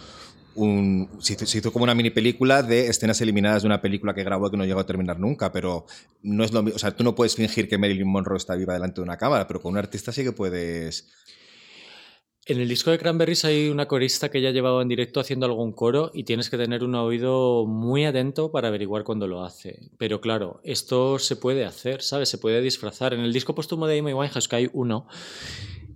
un. Se hizo, se hizo como una mini película de escenas eliminadas de una película que grabó que no llegó a terminar nunca. Pero no es lo mismo. O sea, tú no puedes fingir que Marilyn Monroe está viva delante de una cámara, pero con un artista sí que puedes. En el disco de Cranberries hay una corista que ya llevaba en directo haciendo algún coro y tienes que tener un oído muy atento para averiguar cuándo lo hace. Pero claro, esto se puede hacer, ¿sabes? Se puede disfrazar. En el disco póstumo de Amy Winehouse, que hay uno,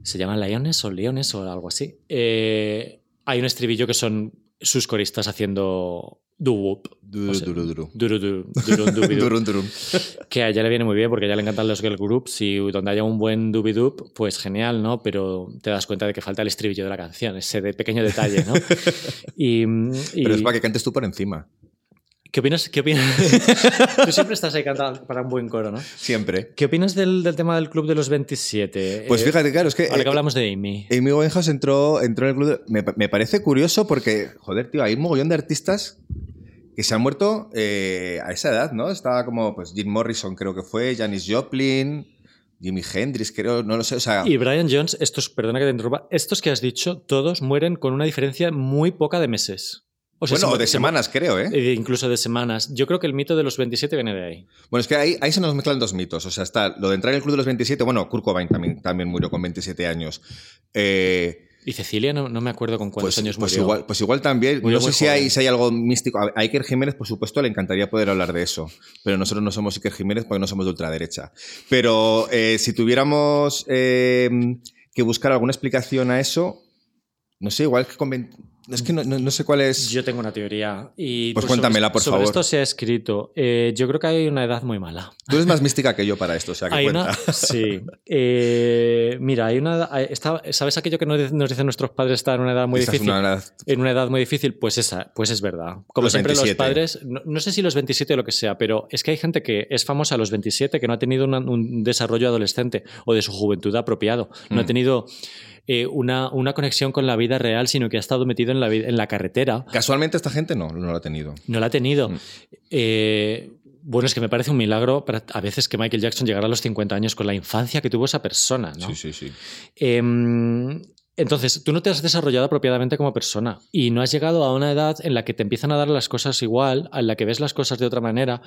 se llama Leones o Leones o algo así, eh, hay un estribillo que son sus coristas haciendo doo-wop. Duro, O sea, duro, duro. Durum, durum. Que a ella le viene muy bien porque a ella le encantan los girl groups y donde haya un buen dubidup, pues genial, ¿no? Pero te das cuenta de que falta el estribillo de la canción, ese de pequeño detalle, ¿no? Y, y- Pero es para que cantes tú por encima. ¿Qué opinas? ¿Qué opinas? Tú siempre estás ahí cantando para un buen coro, ¿no? Siempre. ¿Qué opinas del, del tema del Club de los 27? Pues Eh, fíjate, claro, es que. Ahora eh, que hablamos de Amy. Amy Winehouse entró, entró en el club. de- me, me parece curioso porque, joder, tío, hay un mogollón de artistas que se han muerto eh, a esa edad, ¿no? Estaba como, pues, Jim Morrison creo que fue, Janis Joplin, Jimi Hendrix, creo, no lo sé. O sea, Y Brian Jones, estos, perdona que te interrumpa, estos que has dicho, todos mueren con una diferencia muy poca de meses. O sea, bueno, se- o de se- semanas, creo, ¿eh? eh, incluso de semanas. Yo creo que el mito de los 27 viene de ahí. Bueno, es que ahí, ahí se nos mezclan dos mitos. O sea, está lo de entrar en el club de los 27. Bueno, Kurt Cobain también, también murió con 27 años. Eh, Y Cecilia, no, no me acuerdo con cuántos pues, años pues murió. igual, pues igual también. Murió no sé si hay, si hay algo místico. A Iker Jiménez, por supuesto, le encantaría poder hablar de eso. Pero nosotros no somos Iker Jiménez porque no somos de ultraderecha. Pero eh, si tuviéramos eh, que buscar alguna explicación a eso, no sé, igual que con 20 Es que no, no- no sé cuál es. Yo tengo una teoría. Y Pues sobre- cuéntamela, por sobre favor. esto se ha escrito. Eh, yo creo que hay una edad muy mala. Tú eres más mística que yo para esto, o sea, que Hay cuenta. una, sí. Eh, mira, hay una. está- ¿Sabes aquello que nos nos dicen nuestros padres estar en una edad muy difícil? una edad- En una edad muy difícil, pues esa, pues es verdad. Como Los siempre 27. los padres, no, no sé si los 27 o lo que sea, pero es que hay gente que es famosa a los 27 que no ha tenido una- un desarrollo adolescente o de su juventud apropiado, no ha Mm. tenido eh, una, una conexión con la vida real, sino que ha estado metido en la, en la carretera. Casualmente esta gente no, no lo ha tenido. No la ha tenido. Mm. Eh, bueno, es que me parece un milagro para- a veces que Michael Jackson llegara a los 50 años con la infancia que tuvo esa persona, ¿no? Sí, sí, sí. Em, entonces, tú no te has desarrollado apropiadamente como persona y no has llegado a una edad en la que te empiezan a dar las cosas igual, en la que ves las cosas de otra manera.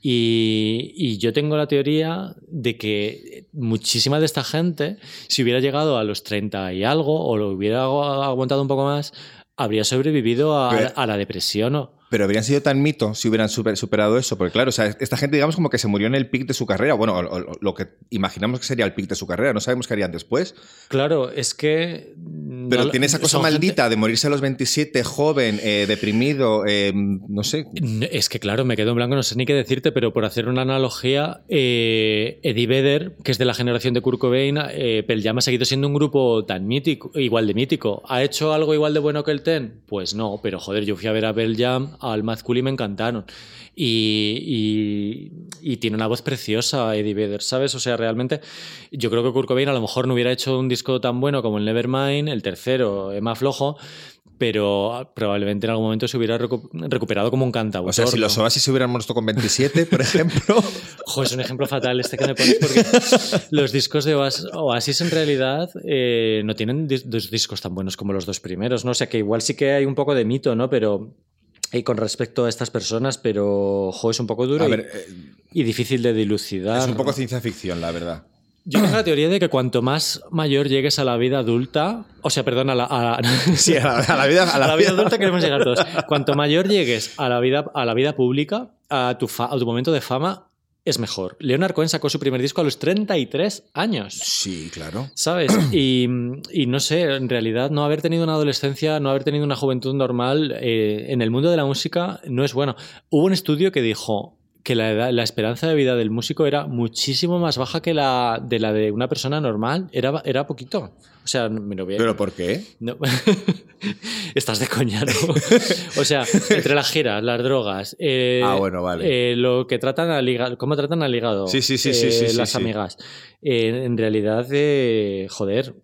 Y, y yo tengo la teoría de que muchísima de esta gente, si hubiera llegado a los 30 y algo, o lo hubiera agu- aguantado un poco más, habría sobrevivido a, Pero- a la depresión. ¿o? Pero habrían sido tan mitos si hubieran super- superado eso, porque claro, o sea, esta gente digamos como que se murió en el pic de su carrera, bueno, o- o- lo que imaginamos que sería el pic de su carrera, no sabemos qué harían después, Claro, es que... pero no- tiene esa cosa gente- maldita de morirse a los 27, joven, eh, deprimido, eh, no sé. Es que claro, me quedo en blanco, no sé ni qué decirte, pero por hacer una analogía, eh, Eddie Vedder, que es de la generación de Kurt Cobain, eh, Pearl Jam ha seguido siendo un grupo tan mítico, igual de mítico. ¿Ha hecho algo igual de bueno que el Ten? Pues no, pero joder, yo fui a ver a Pearl Jam, al y me encantaron. Y, y- y tiene una voz preciosa Eddie Vedder, ¿sabes? O sea, realmente yo creo que Kurt Cobain a lo mejor no hubiera hecho un disco tan bueno como el Nevermind, el tercero, es más flojo, pero probablemente en algún momento se hubiera recu- recuperado como un cantautor. O sea, si los Oasis se hubieran muerto con 27, por ejemplo, Ojo, es un ejemplo fatal este que me pones porque los discos de Oas- Oasis en realidad eh, no tienen dis- dos discos tan buenos como los dos primeros, ¿no? O sea, que igual sí que hay un poco de mito, ¿no? Pero eh, con respecto a estas personas, pero ojo, es un poco duro a y, ver, eh, y difícil de dilucidar. es un poco ciencia ficción, la verdad. Yo tengo la teoría de que cuanto más mayor llegues a la vida adulta, o sea, perdón, a la, a- Sí, a la, a la vida, a la vida vida adulta queremos llegar todos. Cuanto mayor llegues a la vida, a la vida pública, a tu, fa- a tu momento de fama, es mejor. Leonard Cohen sacó su primer disco a los 33 años. Sí, claro. ¿Sabes? Y, y no sé, en realidad no haber tenido una adolescencia, no haber tenido una juventud normal eh, en el mundo de la música no es bueno. Hubo un estudio que dijo que la, edad- la esperanza de vida del músico era muchísimo más baja que la de la de una persona normal. Era, era poquito. O sea, me lo voy a- ¿Pero por qué? no. Estás de coña, ¿no? o sea, entre las giras, las drogas, eh, Ah, bueno, vale. eh, lo que tratan al hígado, cómo tratan al hígado, Sí, sí, sí, sí, eh, sí, sí, las amigas. En realidad, eh, joder,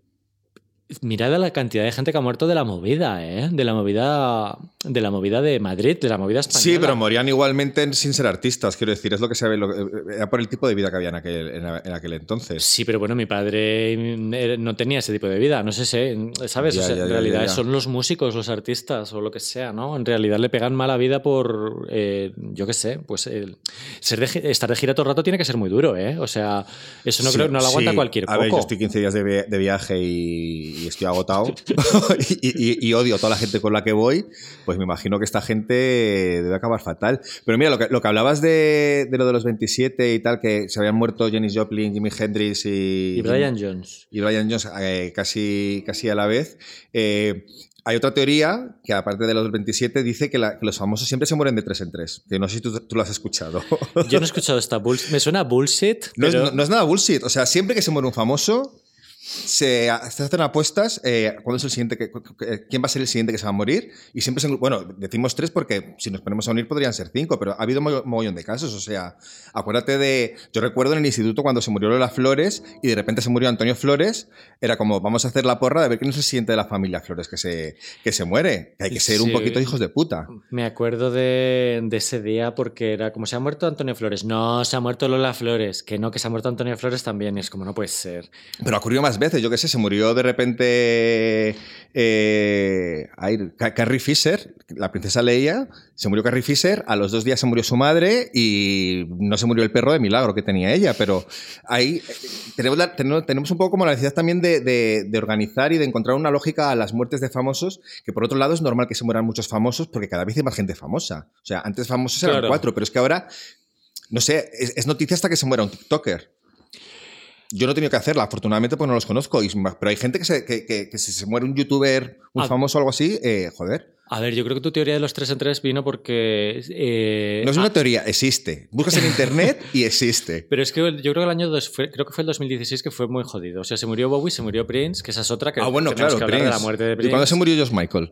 mirad a la cantidad de gente que ha muerto de la movida, ¿eh? De la movida, de la movida de Madrid, de la movida española. Sí, pero morían igualmente sin ser artistas, quiero decir, es lo que se ve, lo- era por el tipo de vida que había en aquel, en, aquel entonces. Sí, pero bueno, mi padre eh, no tenía ese tipo de vida, no sé, sé, ¿sabes? Ya, O sea, ya, en ya, realidad son los músicos, los artistas o lo que sea, ¿no? En realidad le pegan mala vida por, eh, yo qué sé, pues el- ser de estar de gira todo el rato tiene que ser muy duro, ¿eh? O sea, eso no, Sí, creo, no lo aguanta sí. cualquier A ver, yo estoy 15 días de viaje y, y estoy agotado y, y- y odio a toda la gente con la que voy, pues me imagino que esta gente debe acabar fatal. Pero mira, lo que, lo que hablabas de, de lo de los 27 y tal, que se habían muerto Janis Joplin, Jimi Hendrix y, Y Brian Jones. y Brian Jones eh, casi, casi a la vez. Eh, hay otra teoría que, aparte de los 27, dice que, la- que los famosos siempre se mueren de tres en tres. Que no sé si tú, tú lo has escuchado. Yo no he escuchado esta bullshit. Me suena bullshit, No, pero... es, no- no es nada bullshit. O sea, siempre que se muere un famoso, se, hacen apuestas, eh, ¿cuándo es el siguiente que, que- quién va a ser el siguiente que se va a morir? Y siempre se, bueno, decimos tres porque si nos ponemos a unir podrían ser cinco, pero ha habido mo- mogollón de casos, o sea, acuérdate de, yo recuerdo en el instituto cuando se murió Lola Flores y de repente se murió Antonio Flores, era como, vamos a hacer la porra de ver quién es el siguiente de la familia Flores que se, que se muere, que hay que ser un poquito hijos de puta. Me acuerdo de, de ese día porque era como se ha muerto Antonio Flores. No, se ha muerto Lola Flores. Que no, que se ha muerto Antonio Flores también. Y es como no puede ser. Pero ocurrió más veces, yo qué sé, se murió de repente eh, Carrie Fisher, la princesa Leia, se murió Carrie Fisher, a los dos días se murió su madre y no se murió el perro de milagro que tenía ella, pero ahí eh, tenemos, la- tenemos, tenemos un poco como la necesidad también de, de- de organizar y de encontrar una lógica a las muertes de famosos, que por otro lado es normal que se mueran muchos famosos porque cada vez hay más gente famosa. O sea, antes famosos eran Claro. cuatro, pero es que ahora, no sé, es, es noticia hasta que se muera un TikToker. Yo no he tenido que hacerla, afortunadamente, pues no los conozco. y- Pero hay gente que, se, que, que- que si se muere un youtuber, un Ah. famoso o algo así, eh, joder. A ver, yo creo que tu teoría de los tres en tres vino porque. eh, No es ah, una teoría, existe. Buscas en internet y existe. pero es que yo creo que el año dos fue- creo que fue el 2016 que fue muy jodido. O sea, se murió Bowie, se murió Prince, que esa es otra que Ah, bueno, claro, que de la Prince. muerte de ¿Y Prince. cuándo se murió Josh Michael?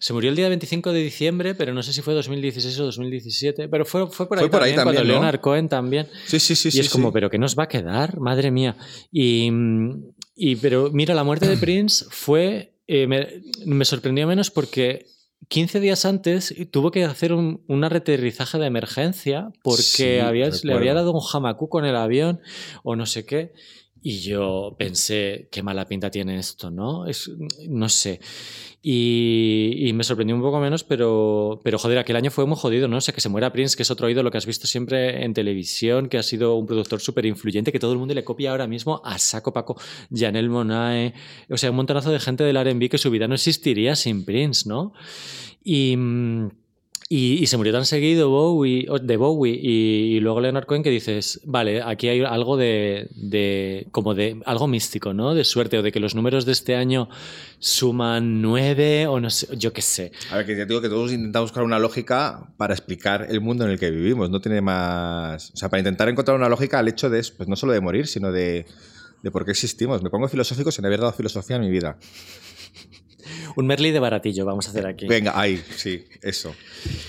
Se murió el día 25 de diciembre, pero no sé si fue 2016 o 2017. Pero fue, fue por ahí Fue por ahí también, cuando también, ¿no? Leonard Cohen también. Sí, sí, sí. y sí, es como. ¿pero qué nos va a quedar? Madre mía. Y, mm, y pero mira, la muerte de Prince fue. eh, me, me sorprendió menos porque 15 días antes tuvo que hacer un, un aterrizaje de emergencia porque Sí, había, le había dado un jamacú con el avión o no sé qué. Y yo pensé, qué mala pinta tiene esto, ¿no? Es, no sé. Y, me sorprendió un poco menos, pero, pero joder, aquel año fue muy jodido, ¿no? O sea, que se muera Prince, que es otro ídolo que has visto siempre en televisión, que ha sido un productor súper influyente, que todo el mundo le copia ahora mismo a saco Paco, Janelle Monae, o sea, un montonazo de gente del R&B que su vida no existiría sin Prince, ¿no? Y... y, se murió tan seguido Bowie, de Bowie y, y luego Leonard Cohen que dices, vale, aquí hay algo de, de- como de algo místico, ¿no? De suerte o de que los números de este año suman nueve o no sé, yo qué sé. A ver, que te digo que todos intentamos buscar una lógica para explicar el mundo en el que vivimos. No tiene más. O sea, para intentar encontrar una lógica al hecho de, pues no solo de morir, sino de, de por qué existimos. Me pongo filosófico sin haber dado filosofía en mi vida. Un Merly de baratillo vamos a hacer aquí. Venga, ahí, sí, eso.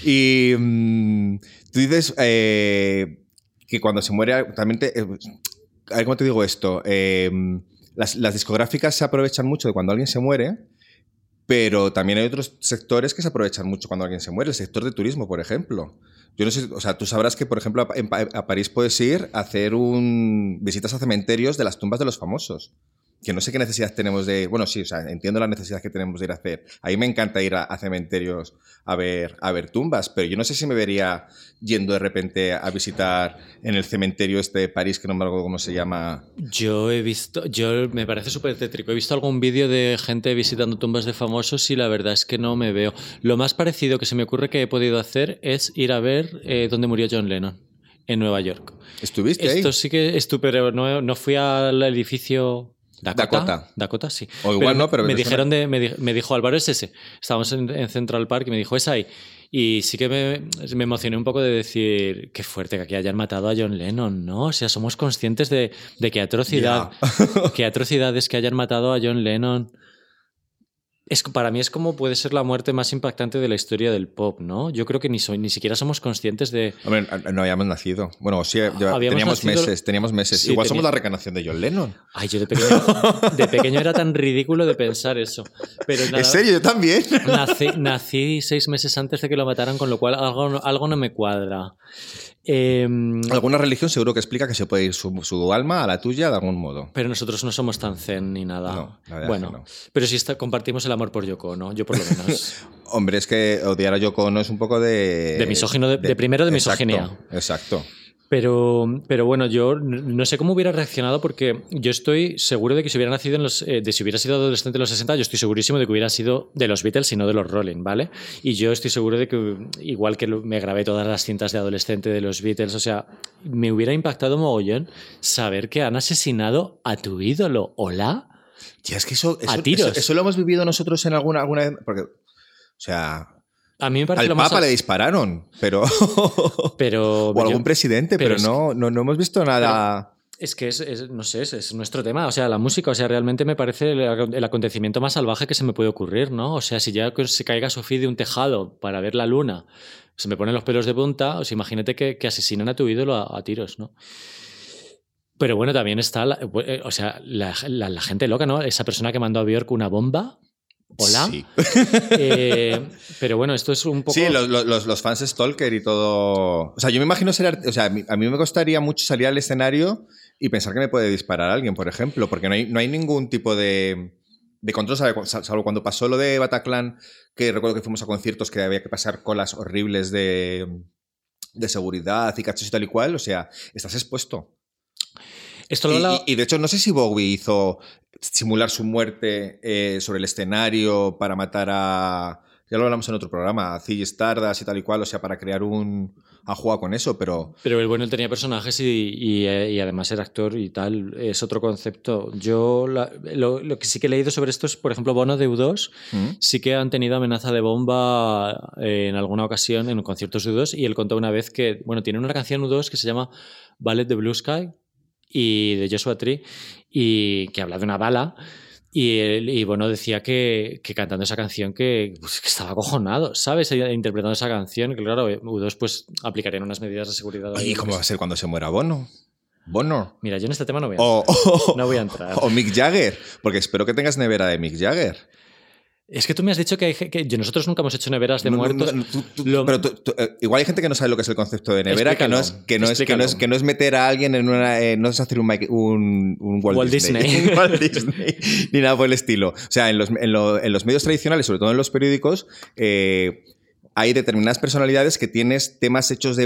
Y mm, tú dices eh, que cuando se muere, también te, eh, a ver cómo te digo esto. Eh, las, discográficas se aprovechan mucho de cuando alguien se muere, pero también hay otros sectores que se aprovechan mucho cuando alguien se muere. El sector de turismo, por ejemplo. Yo no sé, o sea, tú sabrás que, por ejemplo, a, a París puedes ir a hacer un, visitas a cementerios de las tumbas de los famosos. Que no sé qué necesidad tenemos de. Bueno, sí, o sea, entiendo la necesidad que tenemos de ir a hacer. A mí me encanta ir a, a cementerios a ver, a ver tumbas, pero yo no sé si me vería yendo de repente a visitar en el cementerio este de París, que no me acuerdo cómo se llama. Yo he visto, yo me parece súper tétrico. He visto algún vídeo de gente visitando tumbas de famosos y la verdad es que no me veo. Lo más parecido que se me ocurre que he podido hacer es ir a ver eh, dónde murió John Lennon en Nueva York. ¿Estuviste ahí? Esto sí que es tú, pero no, no fui al edificio. Dakota. Dakota. Dakota, sí. O igual no, pero me dijeron de, me, di- me dijo Álvaro es ese. Estábamos en, en Central Park y me dijo es ahí. Y sí que me, me emocioné un poco de decir qué fuerte que aquí hayan matado a John Lennon, ¿no? O sea, somos conscientes de, de qué atrocidad, qué atrocidades que hayan matado a John Lennon. Es, para mí es como puede ser la muerte más impactante de la historia del pop, ¿no? Yo creo que ni, soy, ni siquiera somos conscientes de, no habíamos nacido. Bueno, sí, Habíamos teníamos nacido- meses, teníamos meses. Sí, Igual somos la reencarnación de John Lennon. Ay, yo de pequeño, de pequeño era tan ridículo de pensar eso. Pero nada, ¿En serio? Yo también. Nací, nací seis meses antes de que lo mataran, con lo cual algo, algo no me cuadra. Em, Alguna religión seguro que explica que se puede ir su, su alma a la tuya de algún modo. pero nosotros no somos tan zen ni nada. No, la verdad bueno, es que no. pero sí está- compartimos el amor por Yoko, ¿no? Yo por lo menos. Hombre, es que odiar a Yoko Ono es un poco de... De misógino, de- de primero de Exacto, misoginia. Exacto. Pero, pero bueno, yo no sé cómo hubiera reaccionado porque yo estoy seguro de que si hubiera nacido en los. eh, de si hubiera sido adolescente en los 60, yo estoy segurísimo de que hubiera sido de los Beatles y no de los Rolling, ¿vale? Y yo estoy seguro de que, igual que me grabé todas las cintas de adolescente de los Beatles, o sea, me hubiera impactado mogollón saber que han asesinado a tu ídolo. ¿Hola? Ya, es que eso, eso, A tiros. eso- eso lo hemos vivido nosotros en alguna, alguna vez. Porque, o sea, A mí me parece al lo más. Papa le dispararon, pero. Pero. o algún yo- presidente, pero no, no, no hemos visto nada. Es que es, no sé, es, nuestro tema, o sea, la música, o sea, realmente me parece el, acontecimiento más salvaje que se me puede ocurrir, ¿no? O sea, si ya se caiga Sofía de un tejado para ver la luna, se me ponen los pelos de punta, o sea, imagínate que, asesinan a tu ídolo a, tiros, ¿no? Pero bueno, también está, eh, o sea, la, gente loca, ¿no? Esa persona que mandó a Björk una bomba. Hola. Sí. Eh, pero bueno, esto es un poco. Sí, los, los, los, fans Stalker y todo. O sea, yo me imagino ser. O sea, a mí me costaría mucho salir al escenario y pensar que me puede disparar alguien, por ejemplo, porque no hay, no hay ningún tipo de, de control, salvo cuando pasó lo de Bataclan, que recuerdo que fuimos a conciertos que había que pasar colas horribles de, de seguridad y cachos y tal y cual, o sea, estás expuesto. Esto lo y, y, de hecho, no sé si Bowie hizo simular su muerte eh, sobre el escenario para matar a. Ya lo hablamos en otro programa, a Ziggy Stardust y tal y cual, o sea, para crear un, ha jugado con eso, pero... Pero el bueno, él tenía personajes y, además era actor y tal, es otro concepto. Yo lo, que sí que he leído sobre esto es, por ejemplo, Bono de U2, mm. sí que han tenido amenaza de bomba en alguna ocasión en conciertos de U2 y él contó una vez que, bueno, tiene una canción U2 que se llama Ballet de Blue Sky y de Joshua Tree y que habla de una bala y, bueno, decía que, cantando esa canción pues, que, estaba acojonado, ¿sabes? Interpretando esa canción, que claro, U2 pues aplicarían unas medidas de seguridad. ¿Y cómo va a ser cuando se muera Bono? Bono. Mira, yo en este tema no voy a, no voy a entrar. O Mick Jagger, porque espero que tengas nevera de Mick Jagger. Es que tú me has dicho que, hay, que nosotros nunca hemos hecho neveras de muertos. pero eh, igual hay gente que no sabe lo que es el concepto de nevera, que no es que no es, que no es que no es meter a alguien en una eh, no es hacer un, un, un Walt, Disney, ni nada por el estilo. O sea, en los, en, en los medios tradicionales, sobre todo en los periódicos, eh, hay determinadas personalidades que tienes temas hechos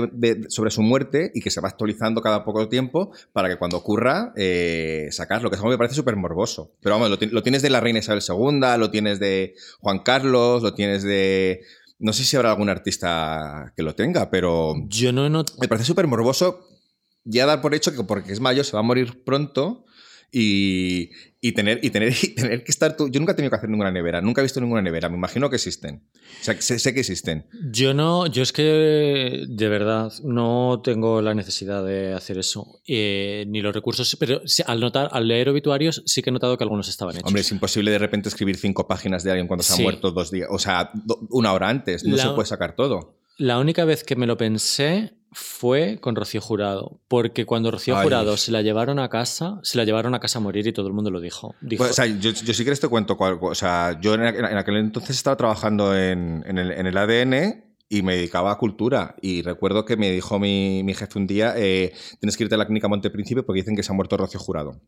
sobre su muerte y que se va actualizando cada poco tiempo para que cuando ocurra eh, sacarlo, que es algo que me parece súper morboso. Pero vamos, lo, tienes de la reina Isabel II, lo tienes de Juan Carlos, lo tienes de... No sé si habrá algún artista que lo tenga, pero... Yo no Me parece súper morboso ya dar por hecho que porque es mayo se va a morir pronto y, tener, y, tener, tener que estar tú. Yo nunca he tenido que hacer ninguna nevera, nunca he visto ninguna nevera, me imagino que existen. O sea, sé, que existen. Yo no, yo es que de verdad no tengo la necesidad de hacer eso, eh, ni los recursos, pero al, notar, al leer obituarios sí que he notado que algunos estaban hechos. Hombre, es imposible de repente escribir cinco páginas de alguien cuando se ha muerto dos días, o sea, una hora antes, no se puede sacar todo. La única vez que me lo pensé fue con Rocío Jurado, porque cuando Rocío Jurado se la llevaron a casa, se la llevaron a casa a morir y todo el mundo lo dijo. Pues, o sea, yo, yo, sí que te cuento, o sea, yo en, aquel entonces estaba trabajando en, el, ADN y me dedicaba a cultura. Y recuerdo que me dijo mi, jefe un día, eh, tienes que irte a la clínica Montepríncipe porque dicen que se ha muerto Rocío Jurado.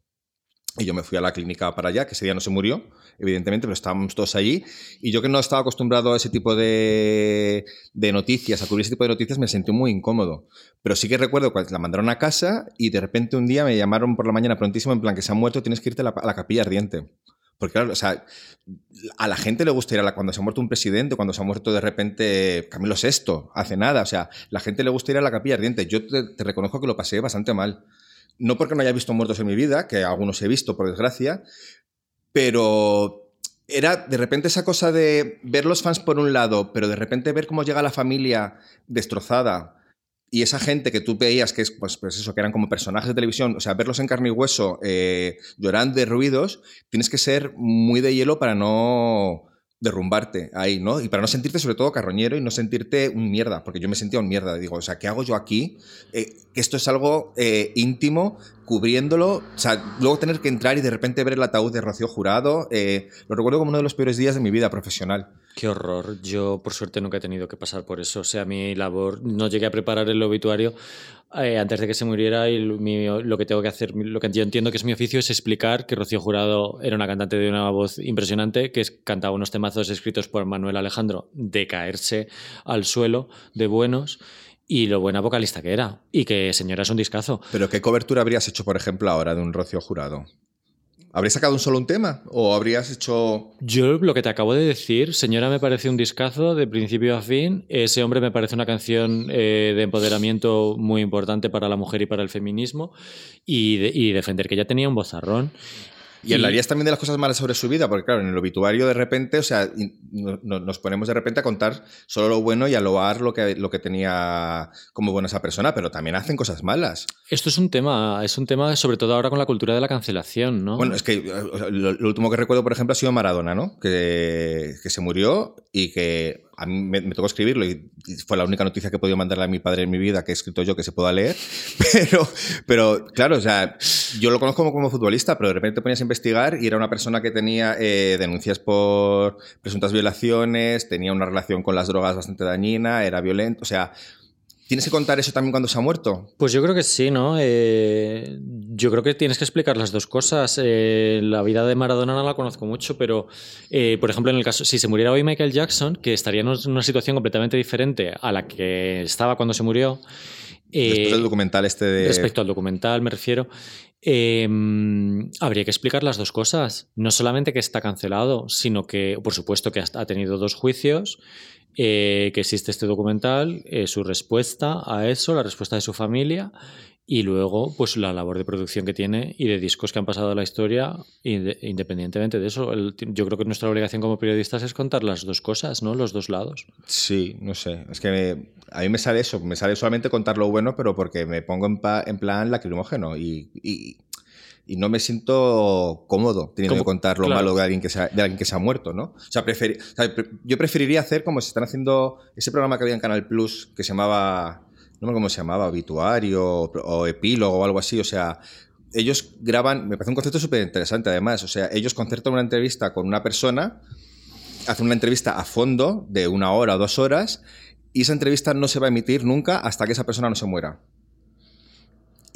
Y yo me fui a la clínica para allá, que ese día no se murió, evidentemente, pero estábamos todos allí. Y yo que no estaba acostumbrado a ese tipo de, de noticias, a cubrir ese tipo de noticias, me sentí muy incómodo. Pero sí que recuerdo cuando la mandaron a casa y de repente un día me llamaron por la mañana prontísimo en plan que se ha muerto, tienes que irte a la, capilla ardiente. Porque claro, o sea, a la gente le gusta ir a la, cuando se ha muerto un presidente, cuando se ha muerto de repente Camilo VI, hace nada, o sea, la gente le gusta ir a la capilla ardiente. Yo te reconozco que lo pasé bastante mal no porque no haya visto muertos en mi vida, que algunos he visto, por desgracia, pero era de repente esa cosa de ver los fans por un lado, pero de repente ver cómo llega la familia destrozada y esa gente que tú veías que es, pues, pues eso, que eran como personajes de televisión, o sea, verlos en carne y hueso eh, llorando ruidos, tienes que ser muy de hielo para no derrumbarte ahí, ¿no? Y para no sentirte sobre todo carroñero y no sentirte un mierda, porque yo me sentía un mierda. Digo, o sea, ¿qué hago yo aquí? Eh, esto es algo eh, íntimo, cubriéndolo, o sea, luego tener que entrar y de repente ver el ataúd de Rocío Jurado, eh, lo recuerdo como uno de los peores días de mi vida profesional. Qué horror. Yo, por suerte, nunca he tenido que pasar por eso. O sea, mi labor, no llegué a preparar el obituario eh, antes de que se muriera y lo que tengo que hacer, lo que yo entiendo que es mi oficio es explicar que Rocío Jurado era una cantante de una voz impresionante, que cantaba unos temazos escritos por Manuel Alejandro de caerse al suelo de buenos y lo buena vocalista que era. Y que señora es un discazo. Pero ¿qué cobertura habrías hecho, por ejemplo, ahora de un Rocío Jurado? ¿Habrías sacado un solo un tema? ¿O habrías hecho.? Yo lo que te acabo de decir, Señora me parece un discazo de principio a fin. Ese hombre me parece una canción eh, de empoderamiento muy importante para la mujer y para el feminismo. Y, y defender que ya tenía un bozarrón. Y hablarías también de las cosas malas sobre su vida, porque claro, en el obituario de repente, o sea, nos ponemos de repente a contar solo lo bueno y a loar lo que, lo que tenía como buena esa persona, pero también hacen cosas malas. Esto es un tema, es un tema sobre todo ahora con la cultura de la cancelación, ¿no? Bueno, es que lo, último que recuerdo, por ejemplo, ha sido Maradona, ¿no? Que, que se murió y que a mí me, tocó escribirlo y fue la única noticia que he podido mandarle a mi padre en mi vida que he escrito yo que se pueda leer. Pero, pero claro, o sea, yo lo conozco como, futbolista, pero de repente te ponías a investigar y era una persona que tenía eh, denuncias por presuntas violaciones, tenía una relación con las drogas bastante dañina, era violento, o sea, ¿Tienes que contar eso también cuando se ha muerto? Pues yo creo que sí, ¿no? Eh, yo creo que tienes que explicar las dos cosas. Eh, la vida de Maradona no la conozco mucho, pero, eh, por ejemplo, en el caso, si se muriera hoy Michael Jackson, que estaría en una situación completamente diferente a la que estaba cuando se murió. Después del documental este de... Respecto al documental, me refiero. habría que explicar las dos cosas. No solamente que está cancelado, sino que, por supuesto, que ha tenido dos juicios eh, que existe este documental, eh, su respuesta a eso, la respuesta de su familia y luego pues la labor de producción que tiene y de discos que han pasado a la historia independientemente de eso. Yo creo que nuestra obligación como periodistas es contar las dos cosas no los dos lados. Sí no sé. Es que a mí me sale eso me sale solamente contar lo bueno pero porque me pongo en, en plan lacrimógeno y, y y no me siento cómodo teniendo que contar lo malo de alguien, que se ha, de alguien que se ha muerto, ¿no? O sea, yo preferiría hacer como se están haciendo ese programa que había en Canal Plus que se llamaba, no me cómo se llamaba, Obituario o, Epílogo o algo así, o sea, ellos graban, me parece un concepto súper interesante además, o sea, ellos concertan una entrevista con una persona, hacen una entrevista a fondo de una hora o dos horas y esa entrevista no se va a emitir nunca hasta que esa persona no se muera.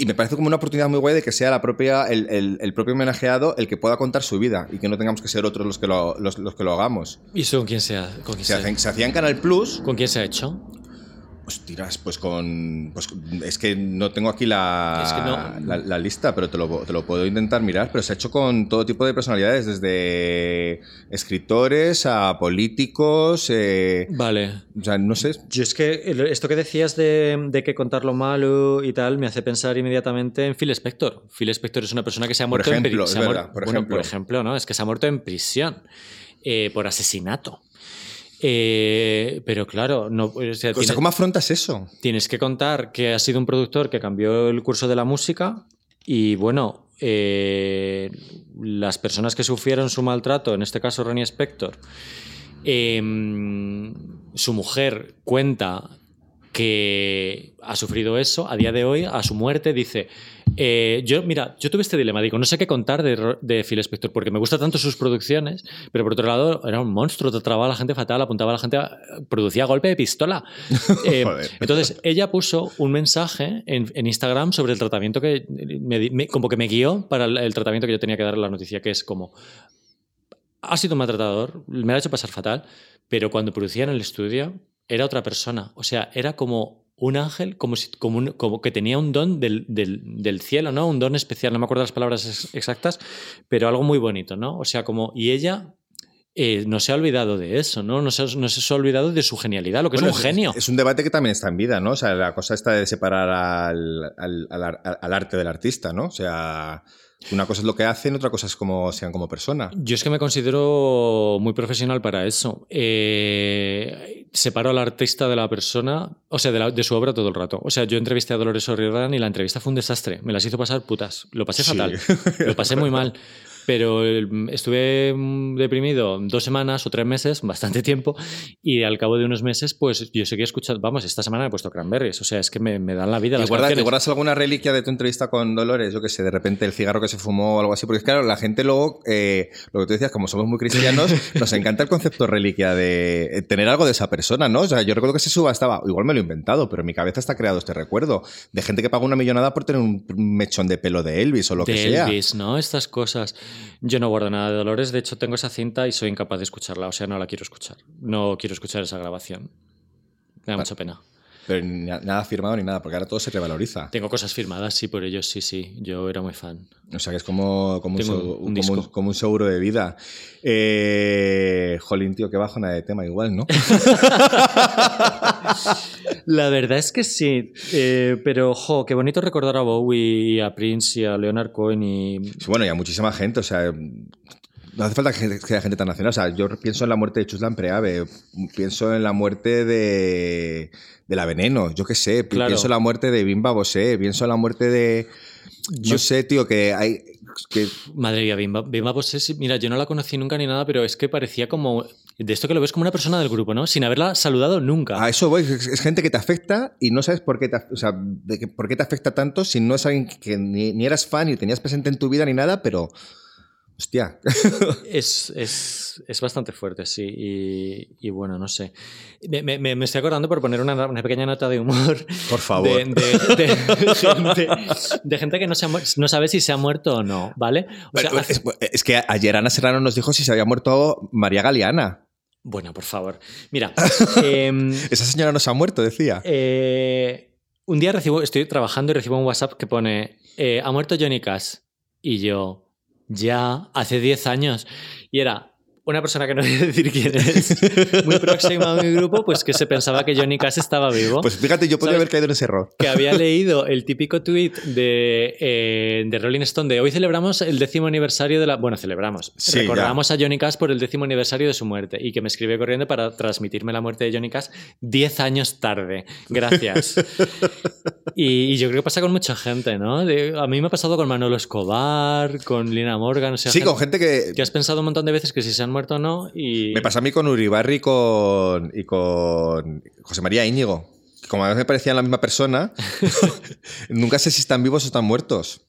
Y me parece como una oportunidad muy guay de que sea la propia, el, propio homenajeado el que pueda contar su vida y que no tengamos que ser otros los que lo, los, que lo hagamos. ¿Y eso con quién se, con quién se, se hacía en Canal Plus. ¿Con quién se ha hecho? Pues tiras, pues con. Pues es que no tengo aquí la, la, lista, pero te lo, te lo, puedo intentar mirar. Pero se ha hecho con todo tipo de personalidades, desde escritores a políticos. Eh, vale. O sea, no sé. Yo es que esto que decías de, de, que contar lo malo y tal me hace pensar inmediatamente en Phil Spector. Phil Spector es una persona que se ha muerto en prisión. Por, ejemplo. por ejemplo, ¿no? Es que se ha muerto en prisión eh, por asesinato. Eh, pero claro, no, o ¿cómo afrontas eso? Tienes que contar que ha sido un productor que cambió el curso de la música y bueno, eh, las personas que sufrieron su maltrato, en este caso Ronnie Spector, em, su mujer cuenta que ha sufrido eso, a día de hoy, a su muerte, dice, eh, yo, mira, yo tuve este dilema, digo, no sé qué contar de, de, Phil Spector, porque me gustan tanto sus producciones, pero por otro lado era un monstruo, trataba a la gente fatal, apuntaba a la gente, producía golpe de pistola. Eh, entonces, ella puso un mensaje en, Instagram sobre el tratamiento que, me, como que me guió para el, tratamiento que yo tenía que dar a la noticia, que es como, ha sido un maltratador, me ha hecho pasar fatal, pero cuando producía en el estudio era otra persona, o sea, era como un ángel como, si, como, como que tenía un don del, del, cielo, ¿no? Un don especial, no me acuerdo las palabras exactas, pero algo muy bonito, ¿no? O sea, como, y ella eh, no se ha olvidado de eso, ¿no? No se, no se ha olvidado de su genialidad, lo que es un genio. Es, un debate que también está en vida, ¿no? O sea, la cosa está de separar al, al, al arte del artista, ¿no? O sea, una cosa es lo que hacen, otra cosa es cómo sean como persona. Yo es que me considero muy profesional para eso. Eh, separo al artista de la persona, o sea, de, su obra todo el rato. O sea, yo entrevisté a Dolores O'Riordan y la entrevista fue un desastre. Me las hizo pasar putas. Lo pasé fatal. Lo pasé muy mal. Pero estuve mm, deprimido dos semanas o tres meses, bastante tiempo, y al cabo de unos meses, pues yo seguía escuchando, vamos, esta semana he puesto Cranberries, o sea, es que me, dan la vida. ¿Te guardas, alguna reliquia de tu entrevista con Dolores? Yo que sé, de repente el cigarro que se fumó o algo así, porque claro, la gente luego, eh, lo que tú decías, como somos muy cristianos, nos encanta el concepto reliquia de eh, tener algo de esa persona, ¿no? O sea, yo recuerdo que se suba estaba, igual me lo he inventado, pero en mi cabeza está creado este recuerdo de gente que pagó una millonada por tener un mechón de pelo de Elvis o lo que sea. Elvis, ¿no? Estas cosas. Yo no guardo nada de Dolores, de hecho tengo esa cinta y soy incapaz de escucharla, o sea, no la quiero escuchar. No quiero escuchar esa grabación. Me da mucha pena. Pero nada firmado ni nada, porque ahora todo se revaloriza. Tengo cosas firmadas, sí, por ello sí, sí. Yo era muy fan. O sea, que es como, como, un, como, un, seguro de vida. Eh, jolín, tío, qué bajona de tema igual, ¿no? La verdad es que sí, eh, pero jo, qué bonito recordar a Bowie y a Prince y a Leonard Cohen y... bueno, y a muchísima gente, o sea, No hace falta que haya gente tan nacional. O sea, yo pienso en la muerte de Chuslan Preave, pienso en la muerte de, de la Veneno, yo qué sé, pienso en la muerte de Bimba Bosé, pienso en la muerte de... Yo sé, tío, que hay... Que... Madre mía, Bimba, Bimba Bosé, mira, yo no la conocí nunca ni nada, pero es que parecía como... De esto que lo ves como una persona del grupo, ¿no? Sin haberla saludado nunca. A eso voy, es, gente que te afecta y no sabes por qué te, o sea, de por qué te afecta tanto si no es alguien que ni, ni eras fan ni tenías presente en tu vida ni nada, pero Hostia. es, es, es, bastante fuerte, sí. Y, y bueno, no sé. Me, me, me, estoy acordando por poner una, una, pequeña nota de humor. Por favor. De, de, de, gente, de gente, que no, se ha, no, sabe si se ha muerto o no, ¿vale? O sea, hace... es, es, que ayer Ana Serrano nos dijo si se había muerto María Galeana. Bueno, por favor. Mira. eh, Esa señora no se ha muerto, decía. Eh, un día recibo, estoy trabajando y recibo un WhatsApp que pone: eh, Ha muerto Johnny Cash. Y yo ya hace 10 años. Y era una persona que no voy a decir quién es, muy próxima a mi grupo, pues que se pensaba que Johnny Cash estaba vivo. Pues fíjate, yo podría haber caído en ese error. Que había leído el típico tweet de, eh, de Rolling Stone de hoy celebramos el décimo aniversario de la... Bueno, celebramos. Sí, recordamos ya. a Johnny Cash por el décimo aniversario de su muerte y que me escribe corriendo para transmitirme la muerte de Johnny Cash 10 años tarde. Gracias. y, y, yo creo que pasa con mucha gente, ¿no? De, a mí me ha pasado con Manolo Escobar, con Lina Morgan. O sea, sí, gente, con gente que... Que has pensado un montón de veces que si se han muerto o no. Y... Me pasa a mí con Uribarri y con, y con José María Íñigo. Como a veces me parecían la misma persona, nunca sé si están vivos o están muertos.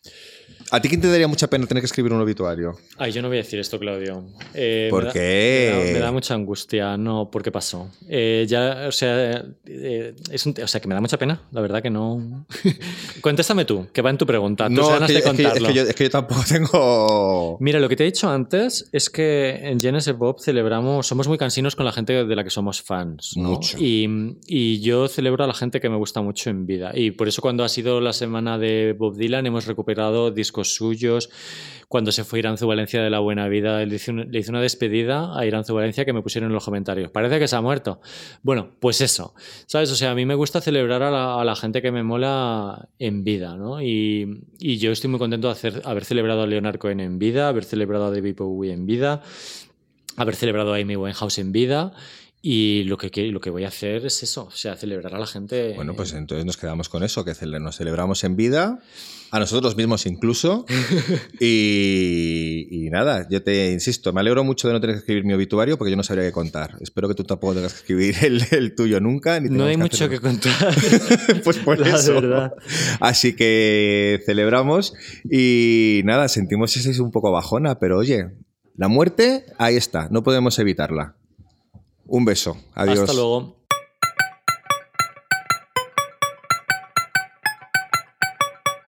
¿A ti quién te daría mucha pena tener que escribir un obituario? Ay, yo no voy a decir esto, Claudio. Eh, ¿Por me qué? Da, me, da, me, da, mucha angustia. No, ¿por qué pasó? Eh, ya, o sea, eh, es un, o sea, que me da mucha pena. La verdad que no. Contéstame tú, que va en tu pregunta. Tus no, ganas es que, de contarlo. Es que, es, que yo, es que, yo, tampoco tengo. Mira, lo que te he dicho antes es que en Genesis Bob celebramos, somos muy cansinos con la gente de la que somos fans. ¿no? Mucho. Y, y yo celebro a la gente que me gusta mucho en vida. Y por eso, cuando ha sido la semana de Bob Dylan, hemos recuperado discos suyos cuando se fue Iranzu Valencia de la Buena Vida, le hice una despedida a Iranzu Valencia que me pusieron en los comentarios. Parece que se ha muerto. Bueno, pues eso, ¿sabes? O sea, a mí me gusta celebrar a la, gente que me mola en vida, ¿no? Y, yo estoy muy contento de haber celebrado a Leonard Cohen en vida, haber celebrado a David Bowie en vida, haber celebrado a Amy Winehouse en vida. Y lo que, lo que voy a hacer es eso, o sea, celebrar a la gente. Bueno, pues entonces nos quedamos con eso, que nos celebramos en vida, a nosotros mismos incluso. y, y, nada, yo te insisto, me alegro mucho de no tener que escribir mi obituario porque yo no sabría qué contar. Espero que tú tampoco tengas que escribir el, el tuyo nunca. Ni no hay que mucho hacerlo. que contar. pues por La eso. verdad. Así que celebramos y nada, sentimos ese es un poco bajona, pero oye, la muerte ahí está, no podemos evitarla. Un beso. Adiós. Hasta luego.